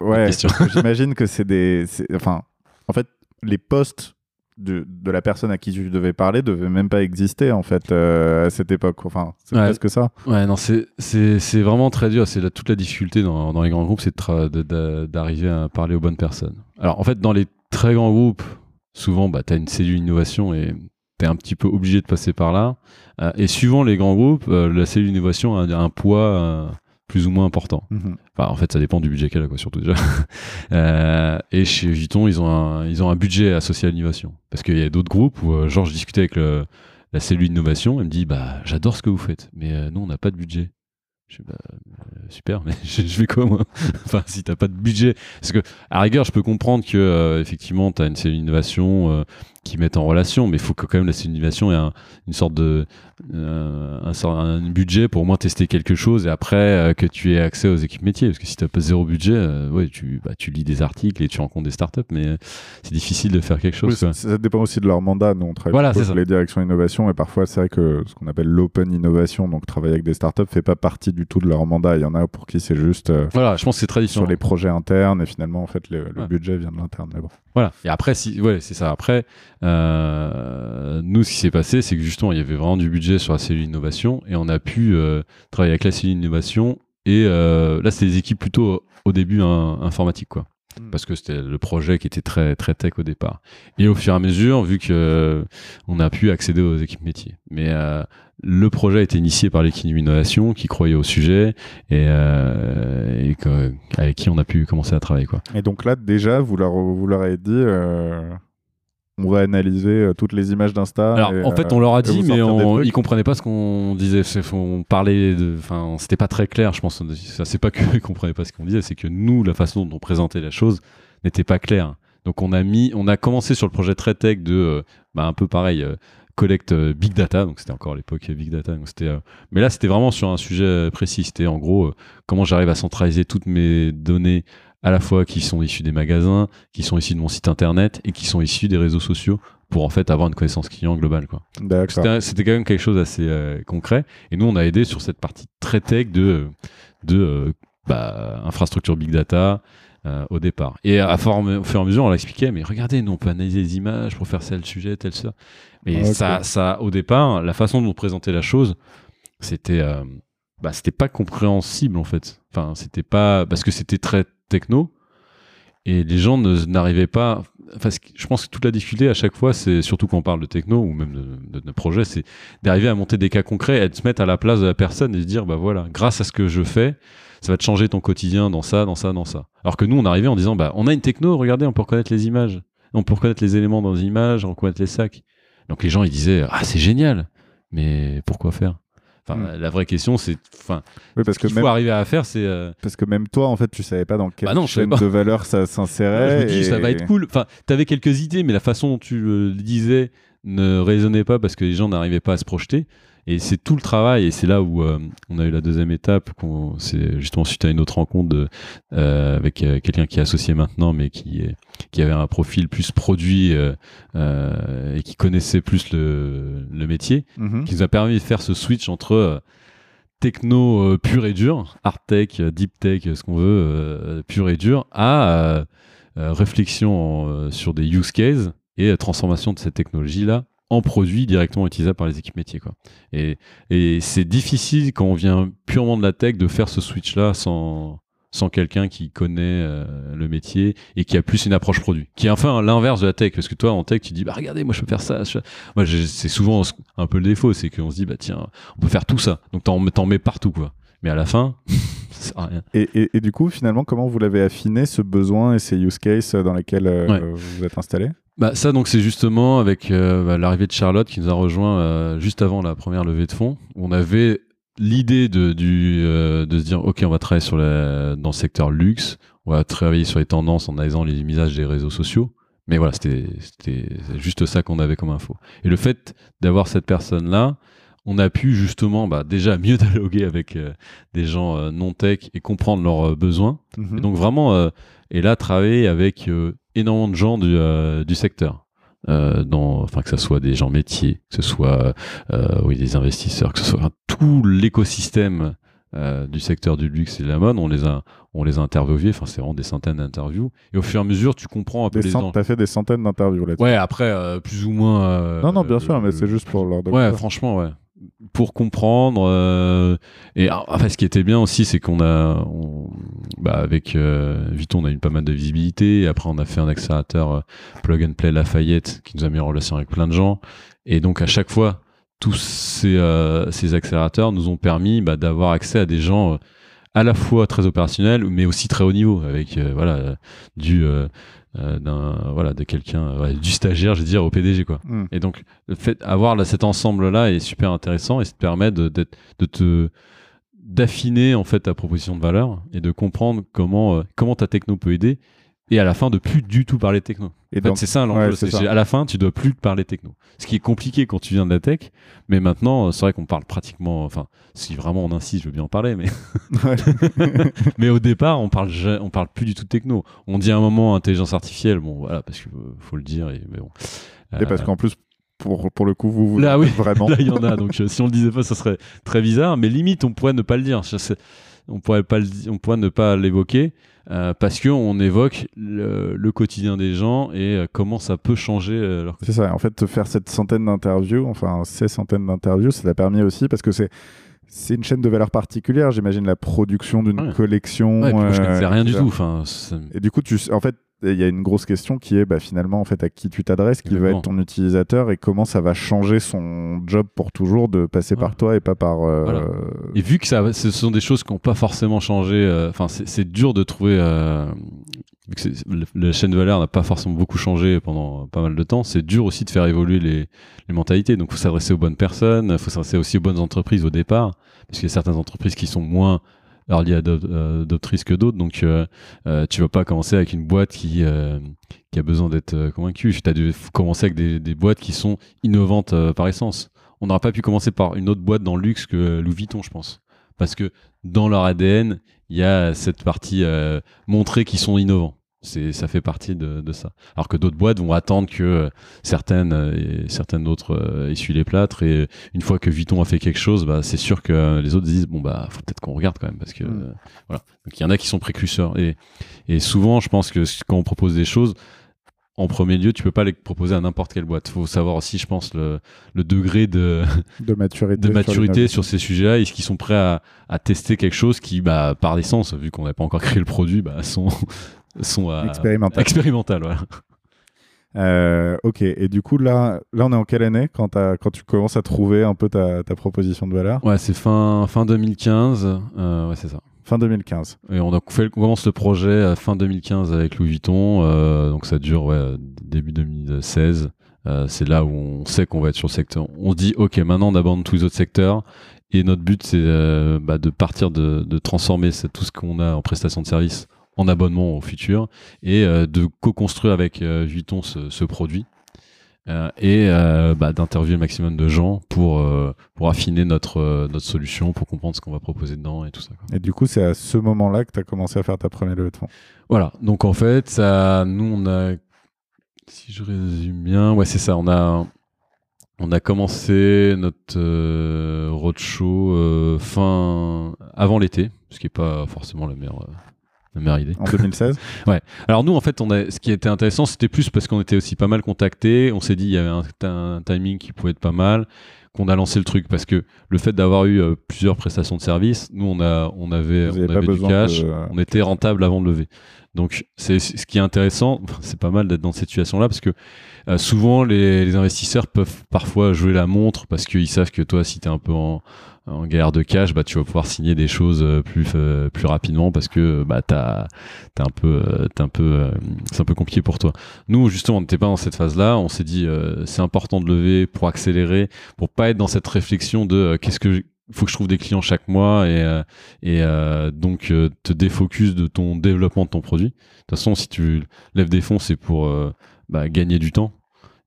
ouais, j'imagine que c'est des, enfin, en fait, les postes de, de, la personne à qui tu devais parler devait même pas exister en fait euh, à cette époque. Enfin, c'est ouais. presque ça. Ouais, non, c'est vraiment très dur. C'est toute la difficulté dans, dans les grands groupes, c'est d'arriver à parler aux bonnes personnes. Alors en fait, dans les très grands groupes, souvent, bah, tu as une cellule innovation et tu es un petit peu obligé de passer par là. Euh, et suivant les grands groupes, euh, la cellule innovation a un poids plus ou moins important. Mhm. Enfin, en fait, ça dépend du budget qu'elle a, quoi, surtout déjà. euh, et chez Vuitton, ils ont, un, ils ont un budget associé à l'innovation. Parce qu'il y a d'autres groupes où, euh, genre, je discutais avec le, la cellule d'innovation, elle me dit, bah, j'adore ce que vous faites, mais euh, nous, on n'a pas de budget. Je bah, euh, super, mais je, je, fais quoi moi Enfin, si t'as pas de budget, parce que à rigueur, je peux comprendre que effectivement, t'as une cellule d'innovation euh, qui met en relation, mais il faut que quand même la d'innovation ait une sorte de un, un, budget pour au moins tester quelque chose et après que tu aies accès aux équipes métiers, parce que si t'as pas zéro budget, ouais, tu bah, tu lis des articles et tu rencontres des startups, mais c'est difficile de faire quelque chose. ça, dépend aussi de leur mandat. Nous, on travaille voilà, sur les directions innovation et parfois c'est vrai que ce qu'on appelle l'open innovation, donc travailler avec des startups, fait pas partie du tout de leur mandat. Il y en a pour qui c'est juste. Euh, voilà, je pense c'est très Sur les projets internes et finalement, en fait, le, budget vient de l'interne. bon. Voilà. Et après, si, ouais, c'est ça. Après, euh, nous, ce qui s'est passé, c'est que justement, il y avait vraiment du budget sur la cellule innovation et on a pu euh, travailler avec la cellule innovation. Et là, c'était des équipes plutôt au début informatiques, quoi. Hmm. parce que c'était le projet qui était très très tech au départ. Et au fur et à mesure, vu que euh, on a pu accéder aux équipes métiers. Mais euh, le projet a été initié par l'équipe d'innovation qui croyait au sujet et, euh, et avec qui on a pu commencer à travailler quoi. Et donc là déjà, vous leur vous leur avez dit on va analyser euh, toutes les images d'Insta. Alors, et, en fait, euh, on leur a dit, mais on, ils comprenaient pas ce qu'on disait. On parlait de, enfin, c'était pas très clair, je pense. Ça, c'est pas qu'ils comprenaient pas ce qu'on disait, c'est que nous, la façon dont on présentait la chose n'était pas claire. Donc, on a mis, on a commencé sur le projet très tech de, euh, bah, un peu pareil, euh, collecte big data. Donc, c'était encore à l'époque big data. Donc, c'était, euh, mais là, c'était vraiment sur un sujet précis. C'était en gros, comment j'arrive à centraliser toutes mes données à la fois qui sont issues des magasins, qui sont issues de mon site internet et qui sont issues des réseaux sociaux pour en fait avoir une connaissance client globale quoi. C'était quand même quelque chose d'assez euh, concret et nous on a aidé sur cette partie très tech de de euh, bah, infrastructure big data euh, au départ. Et à forme, au fur et à mesure on l'expliquait mais regardez nous on peut analyser les images pour faire tel sujet tel ça. Mais ça ça au départ la façon dont on présentait la chose c'était bah, c'était pas compréhensible en fait. Enfin c'était pas parce que c'était très techno et les gens n'arrivaient pas. Enfin, je pense que toute la difficulté à chaque fois, c'est surtout quand on parle de techno ou même de, de, de c'est d'arriver à monter des cas concrets et de se mettre à la place de la personne et de dire, bah voilà, grâce à ce que je fais, ça va te changer ton quotidien dans ça, dans ça, dans ça. Alors que nous, on arrivait en disant, bah on a une techno, regardez, on peut reconnaître les images, on peut reconnaître les éléments dans les images, on reconnaître les sacs. Donc les gens, ils disaient, ah c'est génial, mais pourquoi faire? Enfin, Hmm. la vraie question, c'est, enfin, Oui, parce ce que qu'il même, faut arriver à faire, c'est euh, parce que même toi, en fait, tu savais pas dans quelle Bah non, je chaîne de valeur ça je s'insérait. me dis, et- ça va être cool. Enfin, t'avais quelques idées, mais la façon dont tu le disais ne résonnait pas parce que les gens n'arrivaient pas à se projeter. Et c'est tout le travail, et c'est là où euh, on a eu la deuxième étape. C'est justement suite à une autre rencontre de, euh, avec euh, quelqu'un qui est associé maintenant, mais qui, avait un profil plus produit et qui connaissait plus le, le métier Mhm. qui nous a permis de faire ce switch entre techno pur et dur, hard tech, deep tech, ce qu'on veut, pur et dur, à réflexion sur des use cases et transformation de cette technologie-là en produit directement utilisable par les équipes métiers. Quoi. Et, et c'est difficile quand on vient purement de la tech de faire ce switch-là sans, sans quelqu'un qui connaît euh, le métier et qui a plus une approche produit, qui est enfin l'inverse de la tech. Parce que toi, en tech, tu dis, bah regardez, moi je peux faire ça. je- Moi, c'est souvent un peu le défaut, c'est qu'on se dit, bah tiens, on peut faire tout ça. Donc t'en, t'en mets partout, quoi. Mais à la fin, ça sert à rien. Et, et- et du coup, finalement, comment vous l'avez affiné, ce besoin et ces use cases dans lesquels euh, Ouais. vous êtes installé? Bah ça donc c'est justement avec euh, bah, l'arrivée de Charlotte qui nous a rejoint euh, juste avant la première levée de fonds. On avait l'idée de, du, euh, de se dire ok on va travailler sur la, dans le secteur luxe, on va travailler sur les tendances en analysant les usages des réseaux sociaux. Mais voilà c'était juste ça qu'on avait comme info. Et le fait d'avoir cette personne là, on a pu justement bah, déjà mieux dialoguer avec euh, des gens euh, non tech et comprendre leurs euh, besoins. Mhm. Et donc vraiment, et là, travailler avec énormément de gens du, euh, du secteur. Euh, dans, enfin que ce soit des gens métiers, que ce soit euh, oui des investisseurs, que ce soit enfin, tout l'écosystème euh, du secteur du luxe et de la mode, on les a on les a interviewés. Enfin c'est vraiment des centaines d'interviews. Et au fur et à mesure, tu comprends un peu Des les. T'as fait des centaines d'interviews là-dessus. Ouais, après euh, plus ou moins. euh, non, non, bien sûr, mais c'est juste pour leur. Ouais, franchement, ouais. Pour comprendre. euh, et ah, enfin, ce qui était bien aussi, c'est qu'on a, on- bah, avec euh, Vuitton, on a eu pas mal de visibilité. Après, on a fait un accélérateur euh, Plug and Play Lafayette qui nous a mis en relation avec plein de gens. Et donc, à chaque fois, tous ces, ces accélérateurs nous ont permis bah, d'avoir accès à des gens à la fois très opérationnels, mais aussi très haut niveau, avec voilà du d'un voilà de quelqu'un euh, ouais, du stagiaire, je veux dire, au PDG quoi. Mm. Et donc, le fait d'avoir là, cet ensemble-là est super intéressant et ça te permet de, d'être- de te d'affiner en fait ta proposition de valeur et de comprendre comment euh, comment ta techno peut aider et à la fin de plus du tout parler techno. Et En fait, donc- c'est ça l'enjeu. ouais, c'est à la fin, tu dois plus parler techno. Ce qui est compliqué quand tu viens de la tech, mais maintenant, euh, c'est vrai qu'on parle pratiquement. Enfin, si vraiment on insiste, je veux bien en parler, mais Ouais. mais au départ, on parle on parle plus du tout de techno. On dit à un moment intelligence artificielle, bon voilà, parce qu'il faut le dire. Et, mais bon. Et parce Euh, qu'en plus, pour, pour le coup, vous vous Là, oui. vraiment. Là, il y en a. Donc, euh, si on le disait pas, ça serait très bizarre. Mais limite, on pourrait ne pas le dire. Je sais- on pourrait pas le on pourrait ne pas l'évoquer euh, parce que on évoque le, le quotidien des gens et euh, comment ça peut changer euh, leur C'est ça. En fait, faire cette centaine d'interviews, enfin ces centaines d'interviews, ça t'a permis aussi parce que c'est c'est une chaîne de valeur particulière. J'imagine la production d'une Ouais. collection. Ouais, et puis je euh, rien du tout. Enfin, Et du coup, tu, en fait, il y a une grosse question qui est bah, finalement en fait à qui tu t'adresses, qui va être ton utilisateur et comment ça va changer son job pour toujours de passer par toi et pas par. euh, Voilà. Et vu que ça, ce sont des choses qui n'ont pas forcément changé, euh, enfin, c'est c'est dur de trouver euh, vu que c'est- le- la chaîne de valeur n'a pas forcément beaucoup changé pendant pas mal de temps, c'est dur aussi de faire évoluer les, les mentalités. Donc, il faut s'adresser aux bonnes personnes, il faut s'adresser aussi aux bonnes entreprises au départ, parce qu'il y a certaines entreprises qui sont moins early ado- euh, que d'autres. Donc, euh, euh, tu vas pas commencer avec une boîte qui, euh, a besoin d'être convaincue. Tu as dû commencer avec des, boîtes qui sont innovantes par essence. On n'aurait pas pu commencer par une autre boîte dans le luxe que Louis Vuitton, je pense. Parce que dans leur ADN, il y a cette partie montrer qu'ils sont innovants. C'est, ça fait partie de, de ça. Alors que d'autres boîtes vont attendre que euh, certaines euh, et certaines autres euh, essuient les plâtres et une fois que Vuitton a fait quelque chose, bah, c'est sûr que les autres disent bon bah faut peut-être qu'on regarde quand même parce que Mm. euh, voilà. Donc il y en a qui sont précurseurs et, et souvent je pense que quand on propose des choses, en premier lieu, tu peux pas les proposer à n'importe quelle boîte. Il faut savoir aussi, je pense, le, le degré de, De maturité. de sur ces sujets-là. Est-ce qu'ils sont prêts à, à tester quelque chose qui, bah, par essence, vu qu'on n'a pas encore créé le produit, bah, sont, sont à- Expérimental. expérimental, voilà. Euh, ok, et du coup, là, là, on est en quelle année quand, tu commences à trouver un peu ta, ta proposition de valeur? Ouais, c'est fin, fin 2015. euh, ouais, c'est ça. Fin 2015. Et on, a fait, on commence le projet à fin 2015 avec Louis Vuitton. euh, donc ça dure ouais, début 2016. Euh, c'est là où on sait qu'on va être sur le secteur. On se dit, OK, maintenant on abandonne tous les autres secteurs. Et notre but, c'est euh, bah, de partir de, de transformer tout ce qu'on a en prestation de service en abonnement au futur et euh, de co-construire avec euh, Vuitton ce, ce produit. Euh, et bah, d'interviewer le maximum de gens pour, pour affiner notre, notre solution, pour comprendre ce qu'on va proposer dedans et tout ça. quoi. Et du coup, c'est à ce moment-là que tu as commencé à faire ta première levée de fonds. Voilà, donc en fait, ça, nous, on a, si je résume bien, ouais, c'est ça, on a, on a commencé notre euh, roadshow euh, fin, avant l'été, ce qui n'est pas forcément la meilleure, euh, la meilleure idée. En 2016 Alors nous, en fait, on a, ce qui était intéressant, c'était plus parce qu'on était aussi pas mal contactés. On s'est dit il y avait un, un timing qui pouvait être pas mal, qu'on a lancé le truc parce que le fait d'avoir eu euh, plusieurs prestations de services, nous on a, on avait, on avait du cash, de- on était rentable avant de lever. Donc c'est c'est- ce qui est intéressant, c'est pas mal d'être dans cette situation-là parce que euh, souvent les, les investisseurs peuvent parfois jouer la montre parce qu'ils savent que toi, si tu es un peu en, en galère de cash, bah, tu vas pouvoir signer des choses euh, plus, euh, plus rapidement parce que bah, t'as un peu, euh, un peu, euh, c'est un peu compliqué pour toi. Nous, justement, on n'était pas dans cette phase-là. On s'est dit, euh, c'est important de lever pour accélérer, pour pas être dans cette réflexion de euh, qu'est-ce que faut que je trouve des clients chaque mois et, euh, et euh, donc euh, te défocus de ton développement de ton produit. De toute façon, si tu lèves des fonds, c'est pour euh, bah, gagner du temps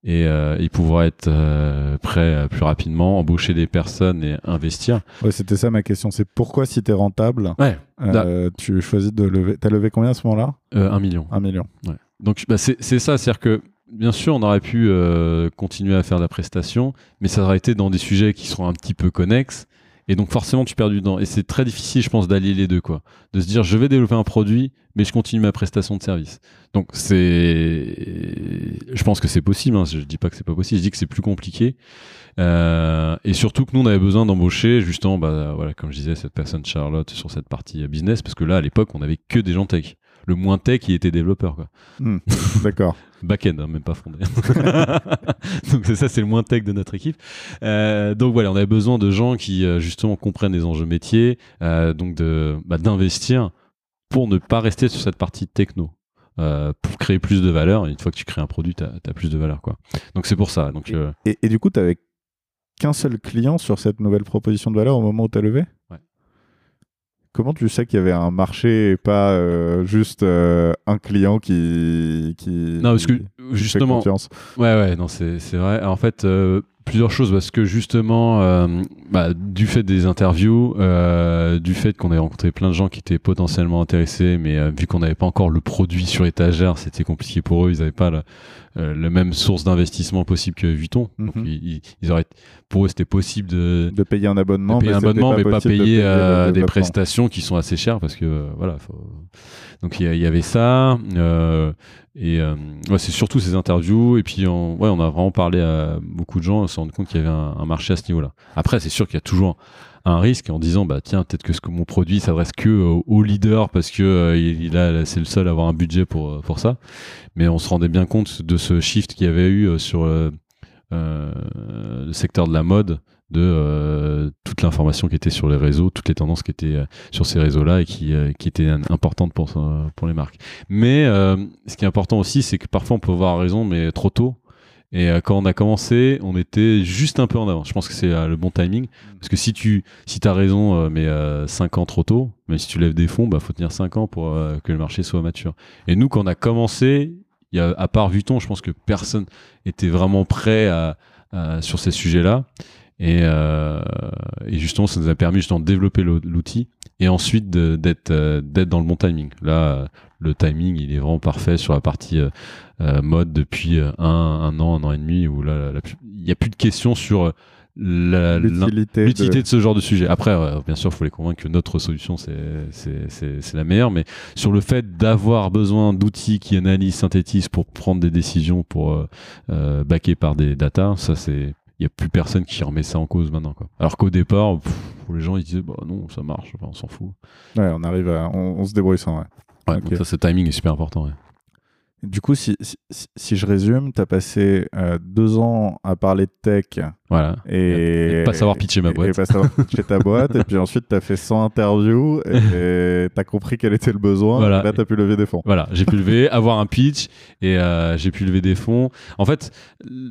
et, euh, et pouvoir être euh, prêt euh, plus rapidement, embaucher des personnes et investir. Ouais, c'était ça ma question. C'est pourquoi, si tu es rentable, Ouais, euh, tu choisis de lever. Tu as levé combien à ce moment-là? Euh, un million. Un million. Donc bah, c'est ça, c'est-à-dire que bien sûr on aurait pu continuer à faire de la prestation, mais ça aurait été dans des sujets qui seront un petit peu connexes. Et donc forcément tu perds du temps. Et c'est très difficile, je pense, d'allier les deux, quoi. De se dire je vais développer un produit, mais je continue ma prestation de service. Donc c'est, je pense que c'est possible. Hein. Je dis pas que c'est pas possible. Je dis que c'est plus compliqué. Euh, et surtout que nous on avait besoin d'embaucher justement, bah voilà, comme je disais, cette personne Charlotte sur cette partie euh, business, parce que là à l'époque on avait que des gens tech. Le moins tech, il était développeur, quoi. Hmm, D'accord. Back-end, hein, même pas fondé. donc c'est ça, c'est le moins tech de notre équipe. Euh, donc voilà, on avait besoin de gens qui euh, justement comprennent les enjeux métiers, euh, donc de bah, d'investir pour ne pas rester sur cette partie techno. euh, pour créer plus de valeur, et une fois que tu crées un produit, tu as, plus de valeur. Quoi. Donc c'est pour ça. Donc, Et, et du coup, tu n'avais qu'un seul client sur cette nouvelle proposition de valeur au moment où tu as levé? Comment tu sais qu'il y avait un marché et pas euh, juste euh, un client qui, qui, Non, parce que, justement, confiance? Ouais, ouais, non, c'est c'est vrai. En fait, euh, plusieurs choses parce que justement, bah, du fait des interviews, du fait qu'on avait rencontré plein de gens qui étaient potentiellement intéressés, mais vu qu'on n'avait pas encore le produit sur étagère, c'était compliqué pour eux. Ils n'avaient pas le, euh, le même source d'investissement possible que Vuitton. Mhm. ils, ils- ils auraient, pour eux, c'était possible de, de payer un abonnement, de payer un c'était abonnement, mais pas possible de payer euh, des prestations qui sont assez chères parce que euh, voilà. faut- Donc il y, avait ça euh, et ouais, c'est surtout ces interviews et puis on, ouais, on a vraiment parlé à beaucoup de gens, on s'est rendu compte qu'il y avait un, un marché à ce niveau-là. Après, c'est sûr qu'il y a toujours un risque en disant bah tiens peut-être que ce que mon produit s'adresse que au, au leader parce que euh, il, a c'est le seul à avoir un budget pour euh, pour ça mais on se rendait bien compte de ce shift qu'il y avait eu euh, sur euh, euh, le secteur de la mode de euh, toute l'information qui était sur les réseaux, toutes les tendances qui étaient euh, sur ces réseaux-là et qui, euh, qui étaient importantes pour, euh, pour les marques. Mais euh, ce qui est important aussi, c'est que parfois on peut avoir raison, mais trop tôt. Et euh, quand on a commencé, on était juste un peu en avance. Je pense que c'est euh, le bon timing. Parce que si tu si as raison, euh, mais 5 ans trop tôt, même si tu lèves des fonds, bah faut tenir 5 ans pour que le marché soit mature. Et nous, quand on a commencé, y a, à part Vuitton, je pense que personne était vraiment prêt à, à- sur ces sujets-là. Et, euh, et justement, ça nous a permis justement de développer l'ou- l'outil et ensuite d'être d'être dans le bon timing. Là, le timing, il est vraiment parfait sur la partie euh, euh, mode depuis euh, un, un an, un an et demi, où là, la- il n'y a plus de questions sur L'utilité. de- de ce genre de sujet. Après, euh, bien sûr, il faut les convaincre que notre solution, c'est- la meilleure, mais sur le fait d'avoir besoin d'outils qui analysent, synthétisent pour prendre des décisions, pour euh, backer par des data, ça, c'est. Il n'y a plus personne qui remet ça en cause maintenant. Quoi. Alors qu'au départ, pff, les gens ils disaient bah non, ça marche, on s'en fout. Ouais, on arrive à. On, on se débrouille sans, ouais. Ouais, Ok. donc ça, ce timing est super important. ouais. Du coup, si, si, si je résume, tu as passé euh, deux ans à parler de tech Voilà. et, Et pas savoir pitcher ma boîte. Et, pas savoir pitcher ta boîte. et puis ensuite, tu as fait 100 interviews et tu as compris quel était le besoin. Voilà. Et là, tu as pu lever des fonds. Voilà, j'ai pu lever, avoir un pitch et euh, j'ai pu lever des fonds. En fait,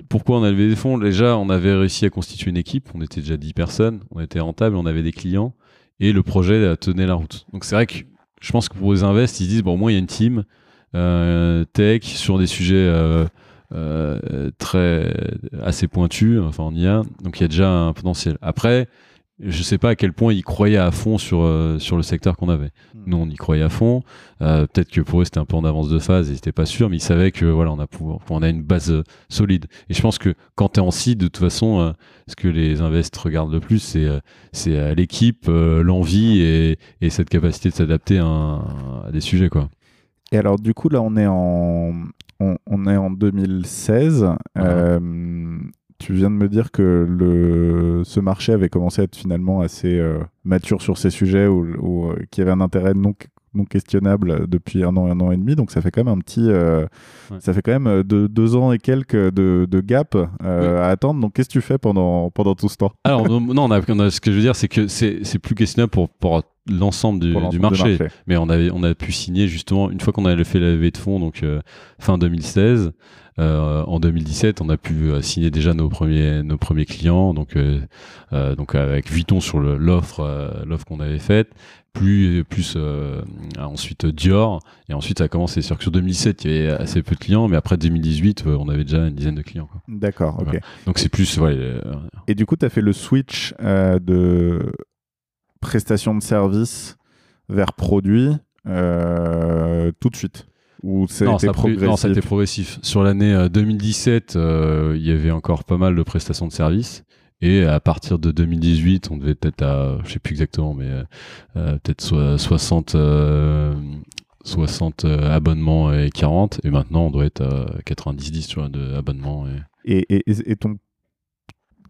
pourquoi on a levé des fonds? Déjà, on avait réussi à constituer une équipe. On était déjà 10 personnes, on était rentable, on avait des clients et le projet euh, tenait la route. Donc c'est vrai que je pense que pour les invests, ils se disent bon, au moins il y a une team euh, tech sur des sujets euh, euh, très assez pointus. Enfin, on y. Donc il y a déjà un potentiel. Après. Je sais pas à quel point ils croyaient à fond sur, euh, sur le secteur qu'on avait. Nous, on y croyait à fond. Euh, Peut-être que pour eux, c'était un peu en avance de phase, ils n'étaient pas sûrs, mais ils savaient que voilà, on a, on a une base euh, solide. Et je pense que quand tu es en seed, de toute façon, euh, ce que les invests regardent le plus, c'est euh, c'est l'équipe, euh, l'envie et, et cette capacité de s'adapter à, des sujets. Quoi. Et alors, du coup, là, on est en, on, on est en 2016. Euh, tu viens de me dire que le, ce marché avait commencé à être finalement assez euh, mature sur ces sujets ou, ou, euh, qu'il y avait un intérêt non, non questionnable depuis un an, un an et demi. Donc, ça fait quand même un petit. euh, Ouais. Ça fait quand même deux, deux ans et quelques de, de gap euh, à attendre. Donc, qu'est-ce que tu fais pendant, pendant tout ce temps? Alors, non, non, on a, on a- ce que je veux dire, c'est que c'est plus questionnable pour, pour l'ensemble du, marché. Mais on, avait, on a pu signer justement, une fois qu'on avait fait la levée de fonds, donc euh, fin 2016, euh, en 2017, on a pu euh, signer déjà nos premiers, nos premiers clients, donc, euh, donc avec Vuitton sur l'offre l'offre qu'on avait faite, plus, plus euh, ensuite Dior, et ensuite ça a commencé. Sur 2017, il y avait assez peu de clients, mais après 2018, euh, on avait déjà une dizaine de clients. D'accord, ok. Donc c'est plus, ouais, Et du coup, tu as fait le switch de prestation de service vers produit tout de suite Ou ça a non, été ça a progressif non, ça a été progressif. Sur l'année euh, 2017, euh, il y avait encore pas mal de prestations de services. Et à partir de 2018, on devait peut-être à, je sais plus exactement, mais euh, euh, peut-être so- 60, euh, 60 euh, abonnements et 40. Et maintenant, on doit être à 90-10 tu vois, de abonnements. Et- et- et ton,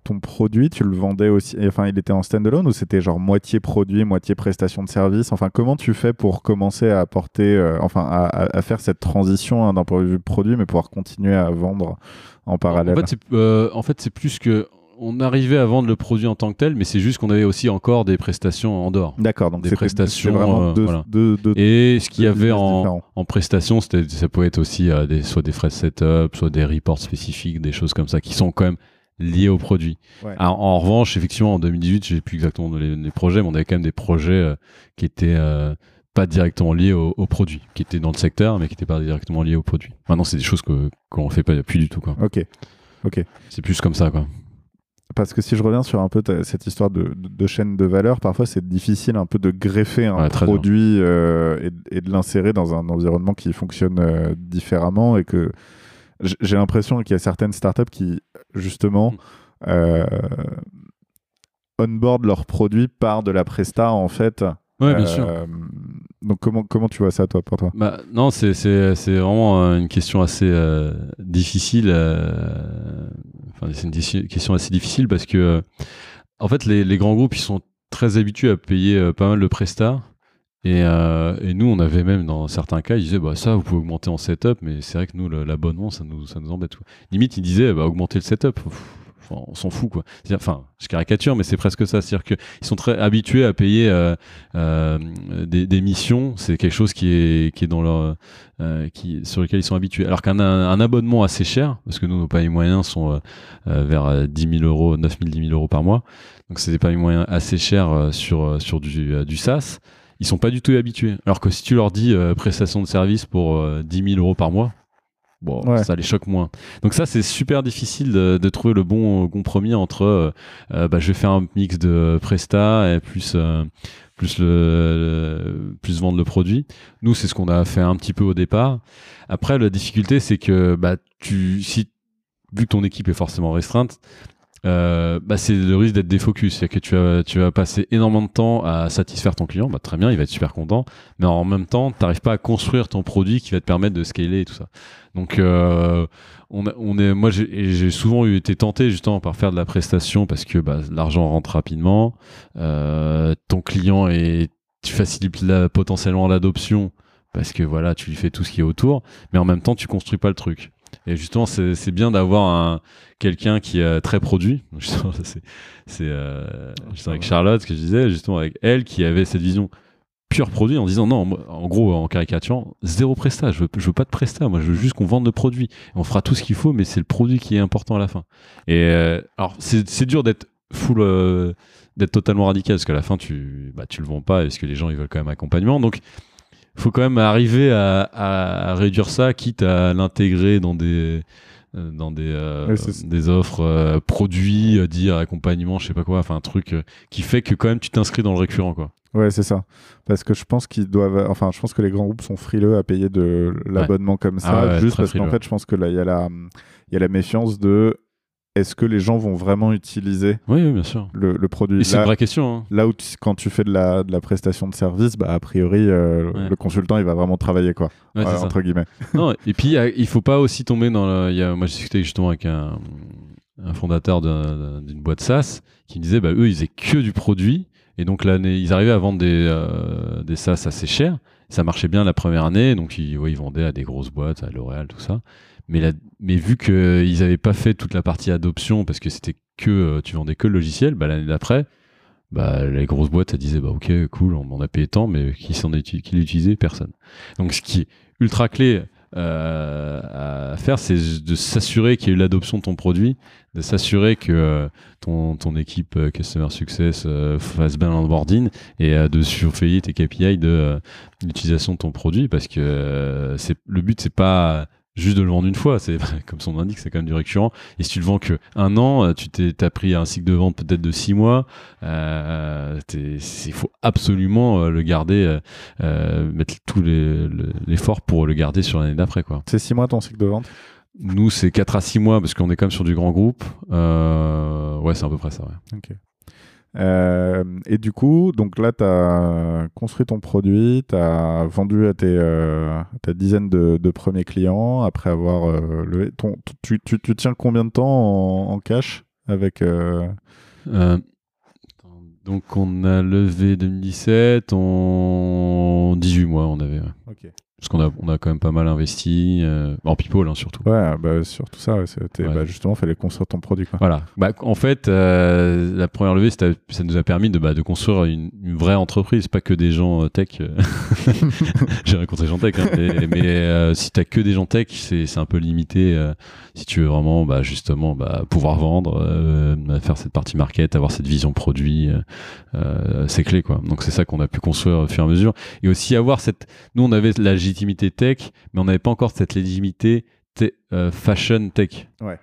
ton produit, tu le vendais aussi Enfin, il était en standalone ou c'était genre moitié produit, moitié prestation de service? Enfin, comment tu fais pour commencer à apporter, euh, enfin, à, faire cette transition hein, d'un point de vue produit, mais pouvoir continuer à vendre en parallèle? En fait, c'est euh, en fait, plus que on arrivait à vendre le produit en tant que tel, mais c'est juste qu'on avait aussi encore des prestations en dehors. D'accord, donc des prestations, euh, deux, voilà. deux- deux- Et ce qu'il y avait en, en prestation, c'était, ça pouvait être aussi euh, des, soit des frais de setup, soit des reports spécifiques, des choses comme ça, qui sont quand même liées au produit. Ouais. En, en revanche, effectivement, en 2018, j'ai plus exactement les, les projets, mais on avait quand même des projets euh, qui étaient euh, pas directement liés au, au produit, qui étaient dans le secteur, mais qui n'étaient pas directement liés au produit. Maintenant, c'est des choses que, qu'on fait pas plus du tout. Quoi. Ok. Ok. C'est plus comme ça. Quoi. Parce que si je reviens sur un peu cette histoire de, de- de chaîne de valeur, parfois c'est difficile un peu de greffer un Ouais, produit euh, et, et de l'insérer dans un environnement qui fonctionne différemment et que j'ai l'impression qu'il y a certaines startups qui justement Mm. euh, onboard leurs produits par de la presta en fait. Ouais, bien Euh, sûr. Donc comment, comment tu vois ça toi pour toi? Bah, non, c'est, vraiment euh, une question assez euh, difficile. euh, Enfin, c'est une question assez difficile parce que, euh, en fait, les, les grands groupes, ils sont très habitués à payer euh, pas mal de prestats. Et, euh, et nous, on avait même dans certains cas, ils disaient bah ça, vous pouvez augmenter en setup, mais c'est vrai que nous, l'abonnement, ça nous, ça nous embête. Limite, ils disaient bah augmenter le setup. On s'en fout quoi. Enfin, je caricature, mais c'est presque ça. C'est-à-dire qu'ils sont très habitués à payer euh, euh, des, missions. C'est quelque chose qui est qui est dans leur qui sur lequel ils sont habitués. Alors qu'un un abonnement assez cher, parce que nous nos paniers moyens sont vers 10 000 euros, 9 000, 10 000 euros par mois. Donc c'est des paniers moyens assez chers sur sur du du SaaS. Ils sont pas du tout habitués. Alors que si tu leur dis euh, prestation de service pour euh, 10 000 euros par mois, bon, Ouais. ça les choque moins. Donc ça, c'est super difficile de, de trouver le bon euh, compromis entre, euh, euh, bah, je vais faire un mix de Presta et plus plus le, le- plus vendre le produit. Nous, c'est ce qu'on a fait un petit peu au départ. Après, la difficulté, c'est que bah, tu, si vu que ton équipe est forcément restreinte, euh, bah, c'est le risque d'être défocus. C'est que tu vas, tu vas passer énormément de temps à satisfaire ton client. Bah, très bien, il va être super content. Mais en même temps, tu n'arrives pas à construire ton produit qui va te permettre de scaler et tout ça. Donc, euh, on, est, moi, j'ai souvent été tenté justement par faire de la prestation parce que bah, l'argent rentre rapidement. Euh, ton client est, tu facilites potentiellement l'adoption parce que voilà, tu lui fais tout ce qui est autour. Mais en même temps, tu construis pas le truc. Et justement, c'est bien d'avoir un quelqu'un qui est très produit. C'est euh, justement avec Charlotte ce que je disais, justement avec elle qui avait cette vision pure produit en disant non, en gros, en caricaturant, zéro presta. Je veux, je veux pas de presta. Moi, je veux juste qu'on vende le produit. On fera tout ce qu'il faut, mais c'est le produit qui est important à la fin. Et euh, alors, c'est c'est dur d'être full, euh, d'être totalement radical parce qu'à la fin, tu, bah, tu le vends pas parce que les gens ils veulent quand même accompagnement. Donc faut quand même arriver à, à- réduire ça, quitte à l'intégrer dans des euh, dans des, euh, des offres euh, produits, euh, dire accompagnement, je sais pas quoi, enfin un truc euh, qui fait que quand même tu t'inscris dans le récurrent quoi. Ouais, c'est ça. Parce que je pense qu'ils doivent. Enfin, je pense que les grands groupes sont frileux à payer de l'abonnement comme ça, Ah ouais, juste parce qu'en fait, je pense que là, il y a la, il y a la méfiance de est-ce que les gens vont vraiment utiliser Oui, oui, bien sûr. le, le produit? C'est là, une vraie question. hein. là où tu- quand tu fais de la, de la prestation de service, bah, a priori, euh, Ouais. le consultant, il va vraiment travailler, quoi, Ouais, ça. entre guillemets. Non, et puis il faut pas aussi tomber dans le. il y a- moi, j'ai discuté justement avec un, un fondateur d'un- d'une boîte SaaS qui me disait bah, eux, ils faisaient que du produit. Et donc, l'année, ils arrivaient à vendre des, euh, des SaaS assez chers. Ça marchait bien la première année. Donc, ils, ouais, ils vendaient à des grosses boîtes, à L'Oréal, tout ça. Mais, mais vu qu'ils n'avaient pas fait toute la partie adoption parce que c'était que euh, tu vendais que le logiciel, bah, l'année d'après, bah, les grosses boîtes, elles disaient bah, ok, cool, on m'en a payé tant, mais qui s'en qui l'utilisait Personne. Donc, ce qui est ultra clé euh, à faire, c'est de s'assurer qu'il y a eu l'adoption de ton produit, de s'assurer que euh, ton, ton équipe euh, Customer Success euh, fasse bien l'onboarding et euh, de surveiller tes KPI de euh, l'utilisation de ton produit parce que euh, c'est le but, c'est pas juste de le vendre une fois, c'est comme son nom l'indique, c'est quand même du récurrent. Et si tu le vends que un an, euh, tu t'es t'as pris un cycle de vente peut-être de six mois, euh, il faut absolument euh, le garder, euh, euh, mettre tout les- le- l'effort pour le garder sur l'année d'après, quoi. C'est six mois ton cycle de vente? Nous, c'est 4 à 6 mois parce qu'on est quand même sur du grand groupe. Euh, ouais, c'est à peu près ça. Ouais. Ok. Euh, et du coup, donc là, tu as construit ton produit, tu as vendu à tes, euh, ta dizaine de, premiers clients après avoir euh, levé. Tu, tiens combien de temps en, en cash avec. donc, on a levé 2017, en 18 mois, on avait. Ouais. Ok. Parce qu'on a, on a quand même pas mal investi, euh, en people hein, surtout. Ouais, bah, sur tout ça, ouais, c'était- Ouais. bah, justement, il fallait construire ton produit. Quoi. Voilà. Bah, en fait, euh, la première levée, ça nous a permis de, bah, de construire une, une vraie entreprise, pas que des gens euh, tech. J'ai rencontré des gens tech, hein, mais, mais, euh, si t'as que des gens tech, c'est un peu limité. si tu veux vraiment, bah, justement, bah, pouvoir vendre, faire cette partie market, avoir cette vision produit, c'est clé, quoi. Donc c'est ça qu'on a pu construire au fur et à mesure, et aussi avoir cette. Nous, on avait la légitimité tech, mais on n'avait pas encore cette légitimité euh, fashion tech. Ouais.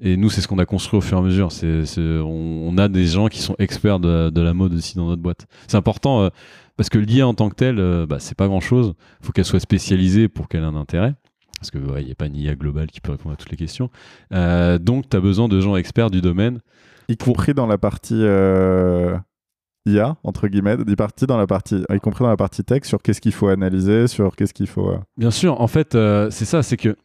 Et nous, c'est ce qu'on a construit au fur et à mesure. C'est, on, on a des gens qui sont experts de, de la mode aussi dans notre boîte. C'est important euh, parce que l'IA en tant que telle, euh, bah, c'est pas grand chose. Il faut qu'elle soit spécialisée pour qu'elle ait un intérêt. Parce qu'il n'y a pas une IA globale qui peut répondre à toutes les questions. Donc, tu as besoin de gens experts du domaine. Y compris dans la partie IA, entre guillemets, y, partie dans la partie, y compris dans la partie tech, sur qu'est-ce qu'il faut analyser, sur qu'est-ce qu'il faut. euh, Bien sûr, en fait, euh, c'est ça, c'est que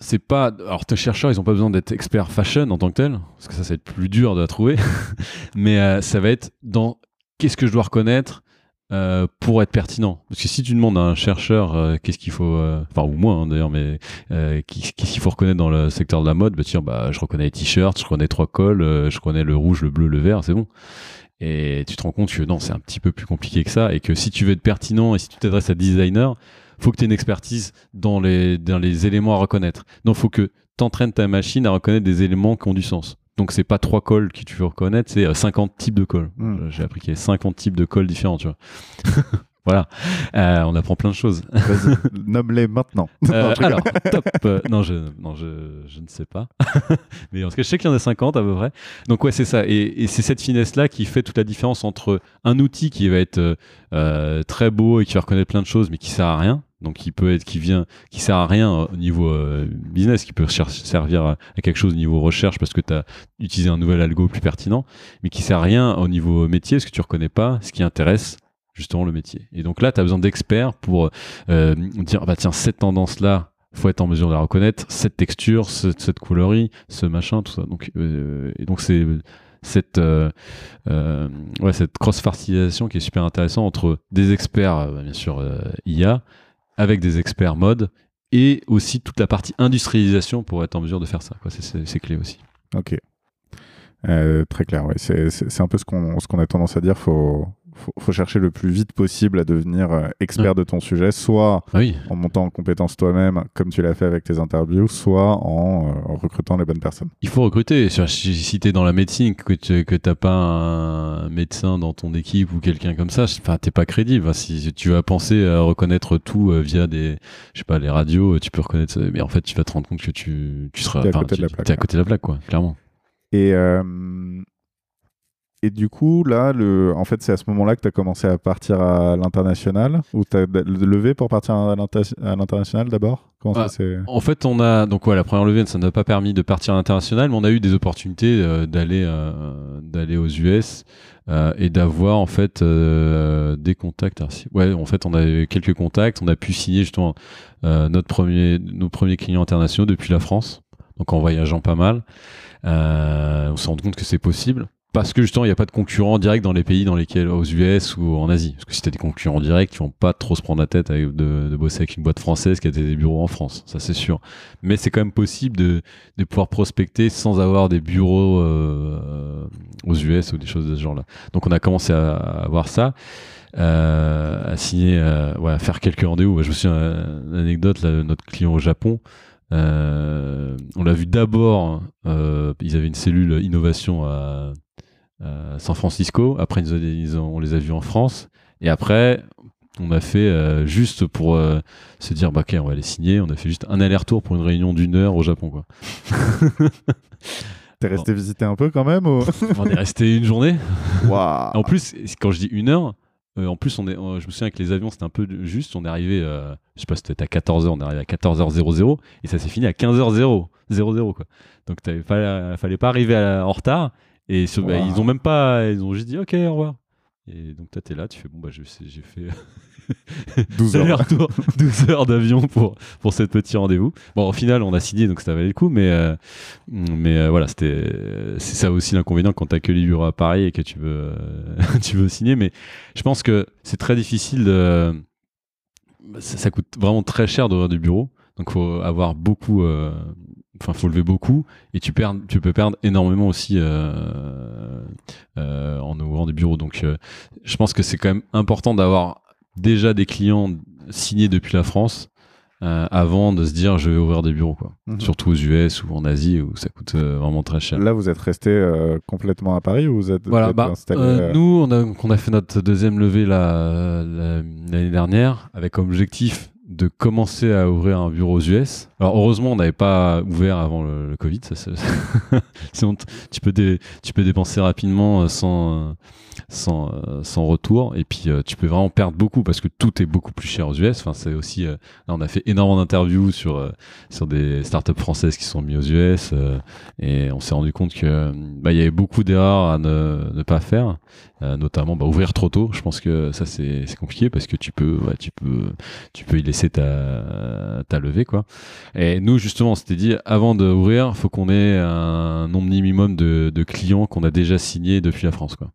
c'est pas. Alors, tes chercheurs, ils ont pas besoin d'être experts fashion en tant que tel, parce que ça, ça va être plus dur de la trouver. Mais euh, ça va être dans qu'est-ce que je dois reconnaître pour être pertinent. Parce que si tu demandes à un chercheur qu'est-ce qu'il faut, enfin ou moi hein, d'ailleurs, mais qu'est-ce qu'il faut reconnaître dans le secteur de la mode, bah tiens, bah je reconnais les t-shirts, je reconnais trois cols, je reconnais le rouge, le bleu, le vert, c'est bon. Et tu te rends compte que non, c'est un petit peu plus compliqué que ça, et que si tu veux être pertinent et si tu t'adresses à designer, faut que tu aies une expertise dans les dans les éléments à reconnaître. Non, faut que t'entraînes ta machine à reconnaître des éléments qui ont du sens. Donc c'est pas trois cols que tu veux reconnaître, c'est euh, 50 types de cols. Mm. J'ai appris qu'il y avait 50 types de cols différents, tu vois. voilà, Euh, on apprend plein de choses. Nomme-les maintenant. Euh, Non, alors, top. Euh, non, je, non je, je ne sais pas. Mais en tout cas, je sais qu'il y en a 50 à peu près. Donc, ouais, c'est ça. Et, et c'est cette finesse-là qui fait toute la différence entre un outil qui va être très beau et qui va reconnaître plein de choses, mais qui sert à rien. Donc, qui peut être, qui vient, qui sert à rien au niveau business, qui peut servir à, à quelque chose au niveau recherche parce que tu as utilisé un nouvel algo plus pertinent, mais qui sert à rien au niveau métier parce que tu reconnais pas ce qui intéresse justement le métier. Et donc là, tu as besoin d'experts pour euh, dire, ah bah tiens, cette tendance-là, faut être en mesure de la reconnaître, cette texture, ce- cette couleurie, ce machin, tout ça. Donc, euh, et donc c'est cette, euh, ouais, cette cross-fertilisation qui est super intéressante entre des experts, bien sûr, IA, avec des experts mode, et aussi toute la partie industrialisation pour être en mesure de faire ça. C'est- clé aussi. Ok. Très clair, c'est un peu ce qu'on ce qu'on a tendance à dire. Faut, faut, faut chercher le plus vite possible à devenir euh, expert de ton sujet, soit Ah oui, en montant en compétences toi-même, comme tu l'as fait avec tes interviews, soit en, euh, en recrutant les bonnes personnes. Il faut recruter. Si si t'es dans la médecine, que tu t'as pas un médecin dans ton équipe ou quelqu'un comme ça, enfin t'es pas crédible. Si tu vas penser à reconnaître tout euh, via des, je sais pas, les radios, tu peux reconnaître, ça, mais en fait tu vas te rendre compte que tu, tu seras, T'es à côté de tu- la plaque, t'es à côté de la plaque, quoi, clairement. Et, euh, et du coup, là, le, en fait, c'est à ce moment-là que tu as commencé à partir à l'international Ou tu as levé pour partir à l'inter- à l'international d'abord? Ah. En fait, on a donc ouais, la première levée, ça n'a pas permis de partir à l'international, mais on a eu des opportunités euh, d'aller euh, d'aller aux US euh, et d'avoir en fait des contacts. Alors, si- Ouais, en fait, on a eu quelques contacts, on a pu signer justement notre premier nos premiers clients internationaux depuis la France, donc en voyageant pas mal. On s'est rendu compte que c'est possible. Parce que justement, il n'y a pas de concurrents directs dans les pays dans lesquels, aux US ou en Asie. Parce que si tu as des concurrents directs, ils vont pas trop se prendre la tête de, bosser avec une boîte française qui a des bureaux en France. Ça, c'est sûr. Mais c'est quand même possible de, de pouvoir prospecter sans avoir des bureaux euh, aux US ou des choses de ce genre-là. Donc, on a commencé à, voir ça. Euh, à signer, euh, à faire quelques rendez-vous. Je me souviens, euh, une anecdote, là, notre client au Japon, on l'a vu d'abord, ils avaient une cellule innovation à San Francisco. Après, ils ont- ils ont- on les a vus en France. Et après, on a fait euh, juste pour euh, se dire, bah, ok, on va les signer. On a fait juste un aller-retour pour une réunion d'une heure au Japon. Quoi. T'es resté visiter un peu quand même ou... on est resté une journée. En plus, quand je dis une heure, euh, en plus, on est, euh, je me souviens que les avions, c'était un peu juste. On est arrivé, euh, je sais pas, c'était à 14h, on est arrivé à 14h00 et ça s'est fini à 15h00. 00, quoi. Donc, t'avais pas, fallait pas arriver à- en retard. Et sur- bah, ils ont même pas, ils ont juste dit, OK, au revoir. Et donc, toi, t'es là, tu fais, bon, bah, j'ai fait 12 heures. aller-retour, 12 heures d'avion pour, pour ce petit rendez-vous. Bon, au final, on a signé, donc ça valait le coup, mais, euh, mais euh, voilà, c'était, c'est ça aussi l'inconvénient quand t'as que les bureaux à Paris et que tu veux, euh, tu veux signer. Mais je pense que c'est très difficile de. Ça, ça coûte vraiment très cher d'ouvrir du bureau. Donc, faut avoir beaucoup. Enfin, faut lever beaucoup et tu, perds, tu peux perdre énormément aussi euh, euh, en ouvrant des bureaux. Donc, euh, je pense que c'est quand même important d'avoir déjà des clients signés depuis la France avant de se dire je vais ouvrir des bureaux. Quoi. Mhm. Surtout aux US ou en Asie où ça coûte vraiment très cher. Là, vous êtes resté complètement à Paris ou vous êtes, Voilà, bah, installé nous, on a, on a fait notre deuxième levée la- la- l'année dernière avec objectif de commencer à ouvrir un bureau aux US. Alors heureusement, on n'avait pas ouvert avant le, Covid. Sinon, tu peux, tu peux dépenser rapidement euh, sans, euh, sans, euh, sans retour. Et puis, euh, tu peux vraiment perdre beaucoup parce que tout est beaucoup plus cher aux US. Enfin, c'est aussi, euh, là, on a fait énormément d'interviews sur, sur des startups françaises qui sont mises aux US. et on s'est rendu compte que bah, y avait beaucoup d'erreurs à ne, ne pas faire. Notamment bah, ouvrir trop tôt. Je pense que ça c'est c'est compliqué parce que tu peux ouais, tu peux tu peux y laisser ta ta levée quoi. Et nous justement on s'était dit avant d'ouvrir faut qu'on ait un nombre minimum de, de clients qu'on a déjà signés depuis la France quoi.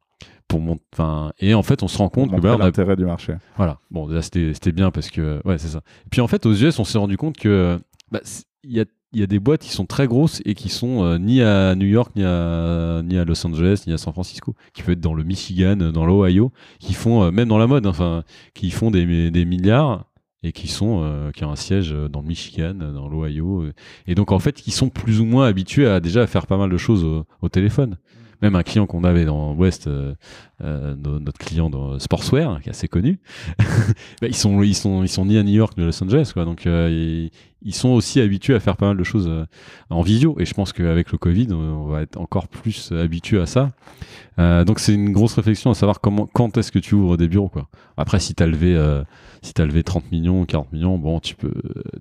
Pour mon, enfin, et en fait, on se rend compte que bah, a- l'intérêt du marché. voilà. Bon, déjà, c'était c'était bien parce que, ouais, c'est ça. Et puis en fait, aux US, on s'est rendu compte que bah, il y a, il y a des boîtes qui sont très grosses et qui sont euh, ni à New York, ni à, ni à Los Angeles, ni à San Francisco, qui peuvent être dans le Michigan, euh, dans l'Ohio, qui font, euh, même dans la mode, enfin, qui font des, des milliards et qui sont euh, qui ont un siège dans le Michigan, dans l'Ohio, et donc en fait, qui sont plus ou moins habitués à déjà à faire pas mal de choses au, au téléphone. Même un client qu'on avait dans West, euh, euh, no- notre client dans Sportswear, qui est assez connu, bah, ils sont ils sont ils sont ni à New York ni à Los Angeles, quoi. Donc euh, ils, ils sont aussi habitués à faire pas mal de choses euh, en visio. Et je pense qu'avec le Covid, on, va être encore plus habitué à ça. Donc c'est une grosse réflexion à savoir comment quand est-ce que tu ouvres des bureaux, quoi. Après, si t'as levé si t'as levé 30 millions, 40 millions, bon, tu peux,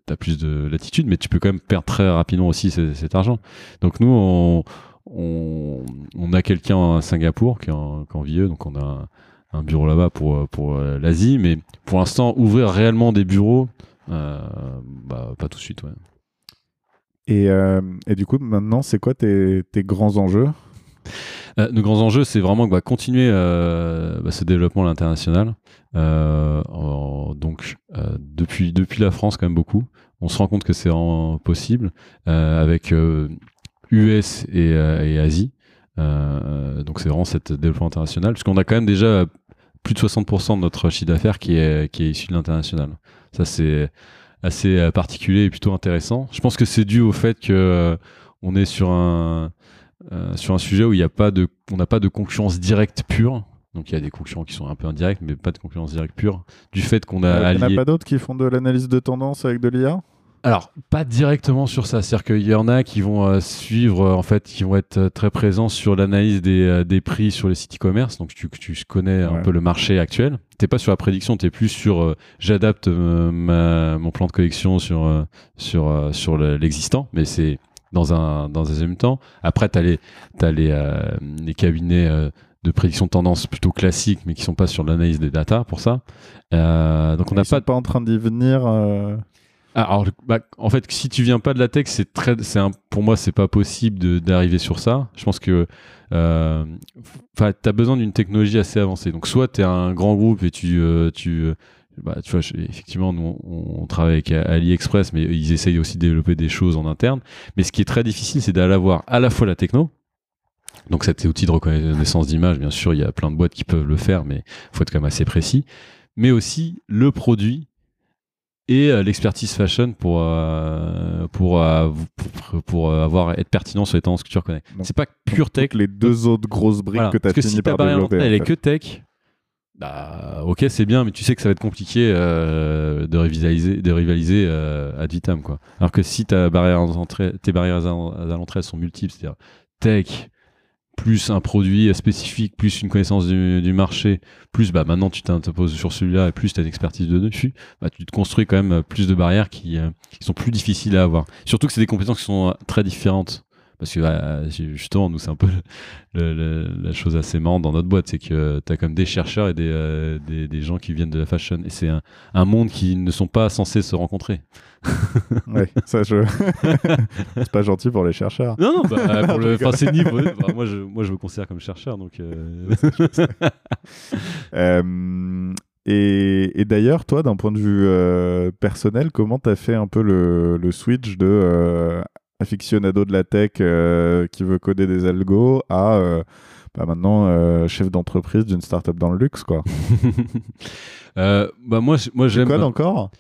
t'as plus de latitude, mais tu peux quand même perdre très rapidement aussi cet, cet argent. Donc nous, on, on, on a quelqu'un à Singapour qui est en, qui est en VIE, donc on a un, un bureau là-bas pour, pour euh, l'Asie, mais pour l'instant, ouvrir réellement des bureaux, euh, bah, pas tout de suite, ouais. Et, euh, et du coup, maintenant, c'est quoi tes, tes grands enjeux? Euh, nos grands enjeux, c'est vraiment bah, continuer bah, ce développement à l'international. Donc, depuis, depuis la France, quand même beaucoup. On se rend compte que c'est possible avec US et, euh, et Asie. Euh, donc, c'est vraiment cet développement international. Puisqu'on a quand même déjà plus de 60% de notre chiffre d'affaires qui est, qui est issu de l'international. Ça, c'est assez euh, particulier et plutôt intéressant. Je pense que c'est dû au fait que euh, on est sur un euh, sur un sujet où il n'y a pas de, on n'a pas de concurrence directe pure. Donc il y a des concurrents qui sont un peu indirects, mais pas de concurrence directe pure. Du fait qu'on a Il n'y en a pas d'autres qui font de l'analyse de tendance avec de l'IA Alors pas directement sur ça, c'est-à-dire qu'il y en a qui vont euh, suivre, euh, en fait, qui vont être euh, très présents sur l'analyse des, des prix sur les sites e-commerce. Donc tu, tu connais un peu le marché actuel. T'es pas sur la prédiction, t'es plus sur j'adapte mon plan de collection sur sur sur le- l'existant, mais c'est dans un dans un deuxième temps. Après t'as les t'as les les cabinets de prédiction de tendance plutôt classiques, mais qui sont pas sur l'analyse des data pour ça. Euh, donc on n'a pas pas en train d'y venir. euh, alors, bah, en fait, si tu viens pas de la tech, c'est très, c'est un, pour moi, c'est pas possible d'arriver sur ça. Je pense que, euh, enfin, t'as besoin d'une technologie assez avancée. Donc, soit t'es un grand groupe et tu, euh, tu, euh, bah, tu vois, effectivement, nous, on, on travaille avec AliExpress, mais ils essayent aussi de développer des choses en interne. Mais ce qui est très difficile, c'est d'aller avoir à la fois la techno. Donc, cet outil de reconnaissance d'image, bien sûr, il y a plein de boîtes qui peuvent le faire, mais faut être quand même assez précis. Mais aussi le produit et euh, l'expertise fashion pour, euh, pour, euh, pour, pour, avoir, être pertinent sur les tendances que tu reconnais. C'est pas pure tech. les deux autres grosses briques Voilà. que tu as Parce que si ta par barrière développer. d'entrée, elle est que tech, bah, ok, c'est bien, mais tu sais que ça va être compliqué euh, de rivaliser, de rivaliser ad vitam, quoi. Alors que si ta barrière tes barrières à, l'entrée elles sont multiples, c'est-à-dire tech, plus un produit spécifique, plus une connaissance du, marché, plus bah maintenant tu t'imposes sur celui-là et plus tu as une expertise de dessus, bah tu te construis quand même plus de barrières qui, euh, qui sont plus difficiles à avoir. Surtout que c'est des compétences qui sont euh, très différentes. Parce que bah, justement, nous, c'est un peu le- le- la chose assez marrante dans notre boîte, c'est que tu as comme des chercheurs et des, euh, des, des gens qui viennent de la fashion. Et c'est un, un monde qui ne sont pas censés se rencontrer. Ouais, ça, je... c'est pas gentil pour les chercheurs. Non, non, bah, pour le, enfin, c'est niveau. bah, moi, je, moi, je me considère comme chercheur, donc. euh, Euh, et et d'ailleurs, toi, d'un point de vue euh, personnel, comment tu as fait un peu le, le switch de euh, aficionado de la tech euh, qui veut coder des algos à euh, bah, maintenant euh, chef d'entreprise d'une startup dans le luxe, quoi bah, moi, moi Tu j'aime. codes encore?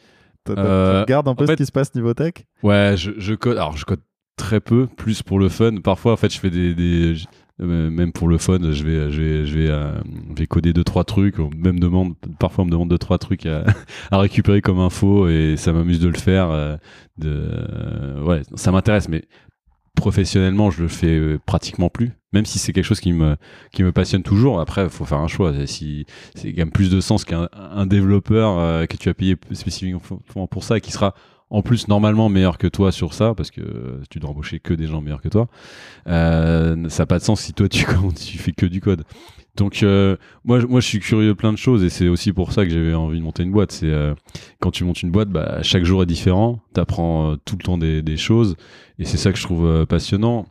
Tu regardes un peu ce qui se passe niveau tech? Ouais, je, je code. Alors, je code très peu, plus pour le fun. Parfois, en fait, je fais des. Même pour le fun, je vais, je vais, euh, je vais coder deux trois trucs. On me demande, parfois, on me demande deux trois trucs à, récupérer comme info et ça m'amuse de le faire. euh, euh, ouais, ça m'intéresse, mais professionnellement, je le fais euh, pratiquement plus. Même si c'est quelque chose qui me, qui me passionne toujours. Après, il faut faire un choix. Si c'est quand même plus de sens qu'un un développeur euh, que tu as payé spécifiquement pour ça qui sera en plus normalement meilleur que toi sur ça parce que tu dois embaucher que des gens meilleurs que toi. Euh, ça n'a pas de sens si toi tu, fais que du code. Donc euh, moi, je- moi je suis curieux de plein de choses et c'est aussi pour ça que j'avais envie de monter une boîte. C'est euh, quand tu montes une boîte, bah, chaque jour est différent. Tu apprends tout le temps des, des choses et c'est ça que je trouve passionnant.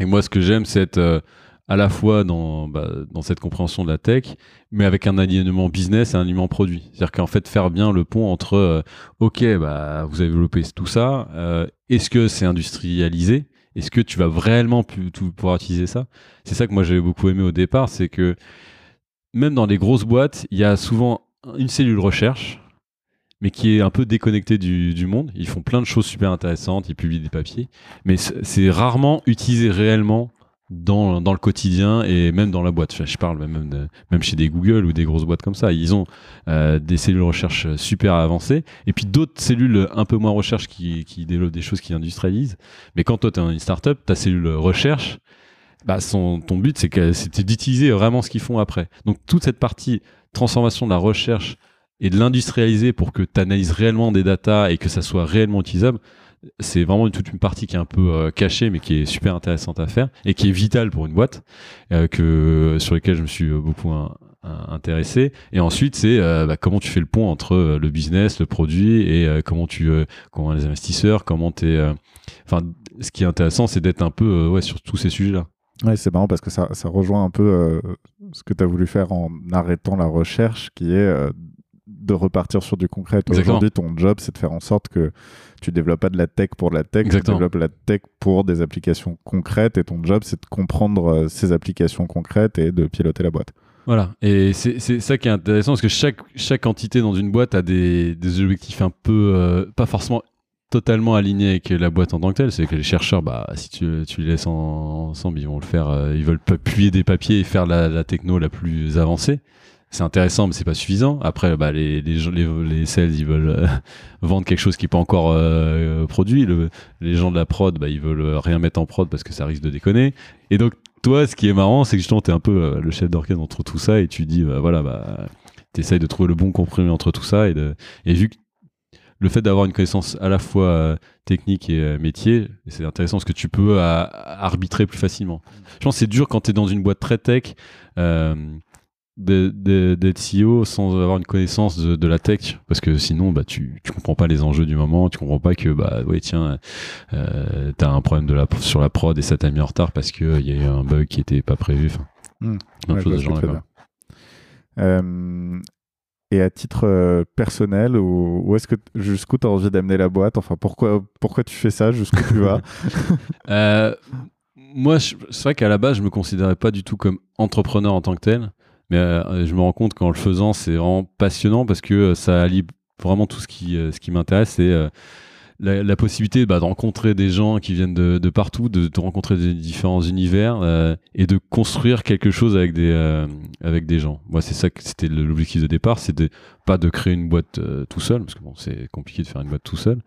Et moi ce que j'aime c'est être à la fois dans, bah, dans cette compréhension de la tech, mais avec un alignement business et un alignement produit. C'est-à-dire qu'en fait, faire bien le pont entre, euh, OK, bah, vous avez développé tout ça, euh, est-ce que c'est industrialisé? Est-ce que tu vas vraiment pouvoir utiliser ça? C'est ça que moi j'avais beaucoup aimé au départ, c'est que même dans les grosses boîtes, il y a souvent une cellule recherche, mais qui est un peu déconnectée du, du, monde. Ils font plein de choses super intéressantes, ils publient des papiers, mais c'est rarement utilisé réellement dans, dans, le quotidien et même dans la boîte. je parle même, même chez des Google ou des grosses boîtes comme ça. Ils ont euh, des cellules recherche super avancées et puis d'autres cellules un peu moins recherche qui, qui, développent des choses qui industrialisent. Mais quand toi, tu es une startup, ta cellule recherche, bah son, ton but, c'est d'utiliser vraiment ce qu'ils font après. Donc, toute cette partie transformation de la recherche et de l'industrialiser pour que tu analyses réellement des datas et que ça soit réellement utilisable, c'est vraiment toute une partie qui est un peu euh, cachée mais qui est super intéressante à faire et qui est vitale pour une boîte euh, que sur lesquelles je me suis euh, beaucoup intéressé. Et ensuite c'est bah, comment tu fais le pont entre le business le produit et comment tu comment les investisseurs comment tu enfin ce qui est intéressant c'est d'être un peu ouais sur tous ces sujets là Ouais, c'est marrant parce que ça, ça rejoint un peu ce que tu as voulu faire en arrêtant la recherche, qui est de repartir sur du concret. Aujourd'hui, ton job, c'est de faire en sorte que tu développes pas de la tech pour la tech, tu développes la tech pour des applications concrètes et ton job, c'est de comprendre euh, ces applications concrètes et de piloter la boîte. Voilà, et c'est ça qui est intéressant parce que chaque, chaque entité dans une boîte a des, des objectifs un peu, euh, pas forcément totalement alignés avec la boîte en tant que telle. C'est que les chercheurs, bah, si tu, tu les laisses ensemble, ils vont le faire, euh, ils veulent appuyer des papiers et faire la, la techno la plus avancée c'est intéressant, mais c'est pas suffisant. Après, bah, les, les, les, les sales, ils veulent euh, vendre quelque chose qui n'est pas encore euh, produit. Le, les gens de la prod, bah, ils veulent rien mettre en prod parce que ça risque de déconner. Et donc, toi, ce qui est marrant, c'est que tu es un peu euh, le chef d'orchestre entre tout ça et tu dis, bah, voilà, bah, tu essayes de trouver le bon compromis entre tout ça. Et, et vu que le fait d'avoir une connaissance à la fois technique et métier, c'est intéressant parce que tu peux arbitrer plus facilement. Je pense que c'est dur quand tu es dans une boîte très tech d'être CEO sans avoir une connaissance de, la tech parce que sinon bah tu tu comprends pas les enjeux du moment tu comprends pas que bah ouais tiens euh, t'as un problème de la sur la prod et ça t'a mis en retard parce que il y a eu un bug qui était pas prévu enfin mmh. euh, et à titre euh, personnel ou, ou est-ce que jusqu'où tu as envie d'amener la boîte? Enfin pourquoi pourquoi tu fais ça? Jusqu'où tu vas? Euh, moi c'est vrai qu'à la base je me considérais pas du tout comme entrepreneur en tant que tel mais euh, je me rends compte qu'en le faisant, c'est vraiment passionnant parce que euh, ça allie vraiment tout ce qui, euh, m'intéresse. La, possibilité bah, de rencontrer des gens qui viennent de, de partout, de, rencontrer des différents univers euh, et de construire quelque chose avec des, euh, avec des gens. Moi, c'est ça que c'était l'objectif de départ, c'était pas de créer une boîte euh, tout seul, parce que bon, c'est compliqué de faire une boîte tout seul.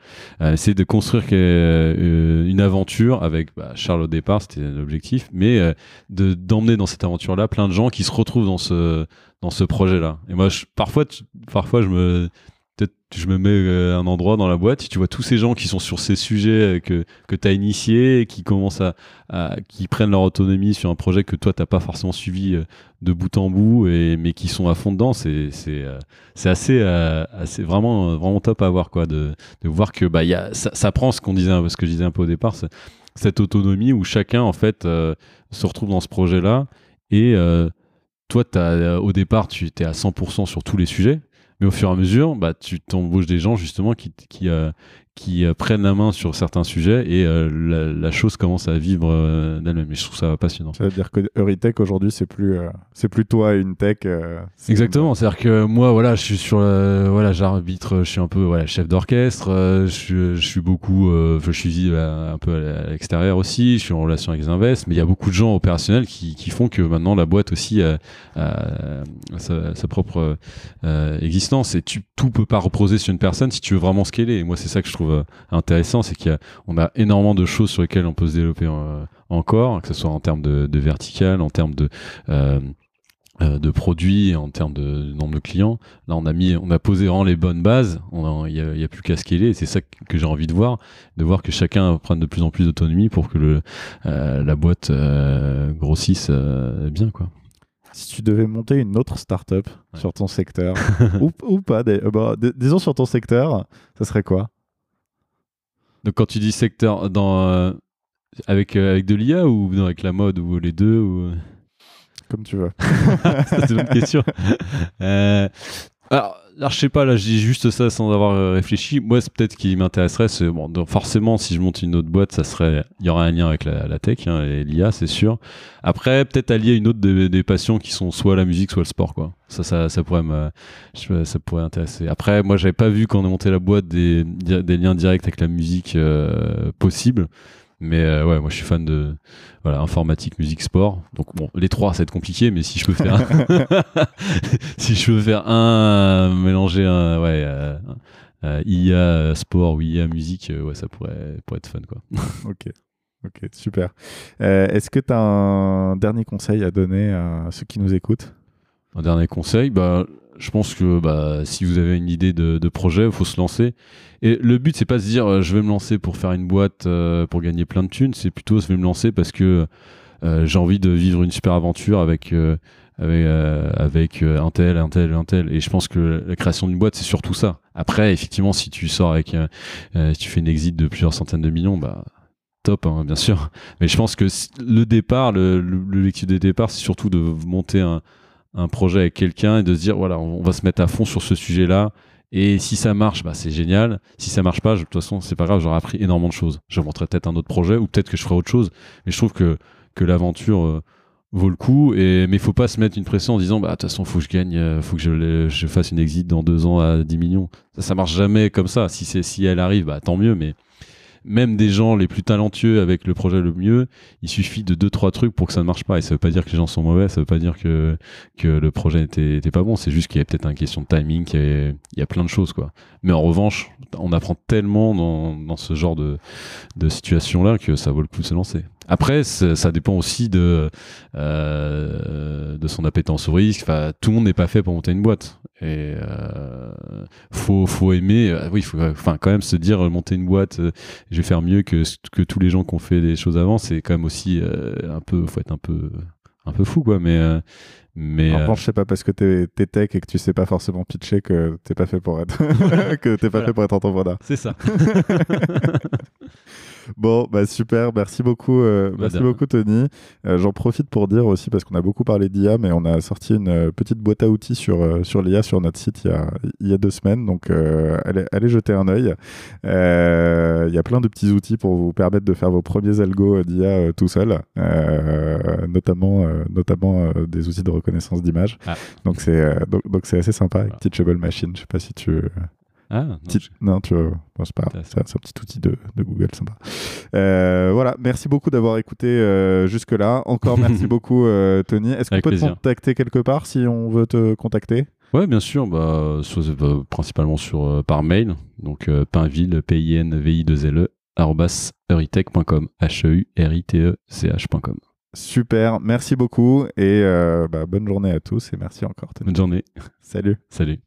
c'est de construire une aventure avec bah, Charles au départ, c'était l'objectif, mais de d'emmener dans cette aventure-là plein de gens qui se retrouvent dans ce dans ce projet-là. Et moi, parfois, parfois, je me peut-être je me mets euh, un endroit dans la boîte, tu vois tous ces gens qui sont sur ces sujets euh, que, que tu as initiés, qui commencent à, qui prennent leur autonomie sur un projet que toi t'as pas forcément suivi euh, de bout en bout, mais qui sont à fond dedans, c'est c'est c'est assez assez vraiment vraiment top à voir quoi, de, de voir que bah y ça prend ce qu'on disait, ce que je disais un peu au départ, cette autonomie où chacun en fait se retrouve dans ce projet là et toi, as, au départ, tu étais à 100% sur tous les sujets. Mais au fur et à mesure, bah, tu t'embauches des gens justement qui, euh, qui euh, prennent la main sur certains sujets et euh, la, chose commence à vivre d'elle-même. Et je trouve ça passionnant. Ça veut dire que Euritech aujourd'hui, c'est plus, c'est plus toi une tech. Exactement. C'est-à-dire que moi, voilà, je suis sur, voilà, j'arbitre, je suis un peu, voilà, chef d'orchestre. je, je, suis beaucoup, je suis un peu à l'extérieur aussi. Je suis en relation avec les invests, mais il y a beaucoup de gens opérationnels qui, qui font que maintenant la boîte aussi a, sa, sa, propre existence et tu, tout peut pas reposer sur une personne si tu veux vraiment scaler. Et moi, c'est ça que je trouve euh, intéressant, c'est qu'on a, a énormément de choses sur lesquelles on peut se développer euh, encore, que ce soit en termes de, de vertical, en termes de euh, de produits en termes de nombre de clients. Là, on a mis, on a posé vraiment les bonnes bases. Il n'y a, plus qu'à scaler. Et c'est ça que j'ai envie de voir, de voir que chacun prenne de plus en plus d'autonomie pour que le, la boîte grossisse bien, quoi. Si tu devais monter une autre startup sur ton secteur, ou, ou, pas, bah, disons sur ton secteur, ça serait quoi? Donc quand tu dis secteur, dans, euh, Avec, euh, avec de l'IA ou non, avec la mode ou les deux ou... Comme tu veux. c'est une autre question. Alors, alors, je sais pas, là, je dis juste ça sans avoir euh, réfléchi. Moi, c'est peut-être qui m'intéresserait, c'est bon, donc forcément, si je monte une autre boîte, ça serait, il y aura un lien avec la, tech hein, et l'IA, c'est sûr. Après, peut-être allier une autre des, passions qui sont soit la musique, soit le sport, quoi. Ça, ça, pourrait me, ça pourrait intéresser. Après, moi, j'avais pas vu quand on a monté la boîte des, liens directs avec la musique euh, possibles. Mais euh, ouais, moi je suis fan de voilà, informatique, musique, sport. Donc bon, les trois, ça va être compliqué, mais si je peux faire si je peux faire un mélanger un ouais euh, euh, IA sport ou IA musique, ouais, ça pourrait, pourrait être fun quoi. Ok. Ok, super. Est-ce que tu as un dernier conseil à donner à ceux qui nous écoutent? Un dernier conseil, bah, je pense que bah, si vous avez une idée de, de projet, il faut se lancer. Et le but, c'est pas de se dire euh, je vais me lancer pour faire une boîte euh, pour gagner plein de thunes, c'est plutôt je vais me lancer parce que euh, j'ai envie de vivre une super aventure avec, avec, avec un tel, un tel, un tel. Et je pense que la création d'une boîte, c'est surtout ça. Après, effectivement, si tu sors avec, si tu fais une exit de plusieurs centaines de millions, bah top, hein, bien sûr. Mais je pense que le départ, le, le, l'objectif des départs, c'est surtout de monter un, un projet avec quelqu'un et de se dire voilà, on, va se mettre à fond sur ce sujet-là. Et si ça marche, bah, c'est génial. Si ça marche pas, je- de toute façon, c'est pas grave, j'aurai appris énormément de choses. Je montrerai peut-être un autre projet ou peut-être que je ferai autre chose. Mais je trouve que, que l'aventure euh, vaut le coup. Et, mais il faut pas se mettre une pression en disant bah, de toute façon, faut que je gagne, euh, faut que je, fasse une exit dans deux ans à 10 millions. Ça, ça marche jamais comme ça. Si, si elle arrive, bah, tant mieux. Mais même des gens les plus talentueux avec le projet le mieux, il suffit de deux trois trucs pour que ça ne marche pas. Et ça veut pas dire que les gens sont mauvais, ça veut pas dire que que le projet était, était pas bon. C'est juste qu'il y a peut-être une question de timing, qu'il y y a plein de choses quoi. Mais en revanche, on apprend tellement dans, dans ce genre de de situation là que ça vaut le coup de se lancer. Après, ça dépend aussi de euh, de son appétence au risque. Enfin, tout le monde n'est pas fait pour monter une boîte. Et euh, faut faut aimer. euh, oui, faut enfin quand même se dire monter une boîte. Je vais faire mieux que, que tous les gens qui ont fait des choses avant. C'est quand même aussi euh, un peu, faut être un peu, un peu fou, quoi. Mais, euh, mais En euh, revanche, c'est pas parce que t'es es tech et que tu sais pas forcément pitcher que t'es pas fait pour être que t'es pas Voilà. fait pour être entrepreneur. c'est ça. Bon, bah super, merci beaucoup, euh, merci beaucoup Tony. Euh, J'en profite pour dire aussi parce qu'on a beaucoup parlé d'IA, mais on a sorti une euh, petite boîte à outils sur sur l'IA sur notre site il y a il y a deux semaines, donc euh, allez, allez jeter un œil. Il y a plein de petits outils pour vous permettre de faire vos premiers algos d'IA tout seul, notamment notamment des outils de reconnaissance d'image. Ah. Donc c'est donc donc c'est assez sympa avec Voilà. Teachable Machine. Je sais pas si tu Ah, non, Petit- je- Non, tu vois, bon, c'est pas un, petit outil de, de Google sympa. Euh, voilà, merci beaucoup d'avoir écouté euh, jusque-là. Encore merci beaucoup, euh, Tony. Est-ce qu'on peut te contacter quelque part si on veut te contacter? Ouais, bien sûr. Bah, soit- bah, principalement sur par mail. Donc pinville, p i n v i 2 l e arobase euritech.com, h e u r i t e c h.com. Super, merci beaucoup et bah, bonne journée à tous et merci encore, Tony. Bonne journée. Salut. Salut.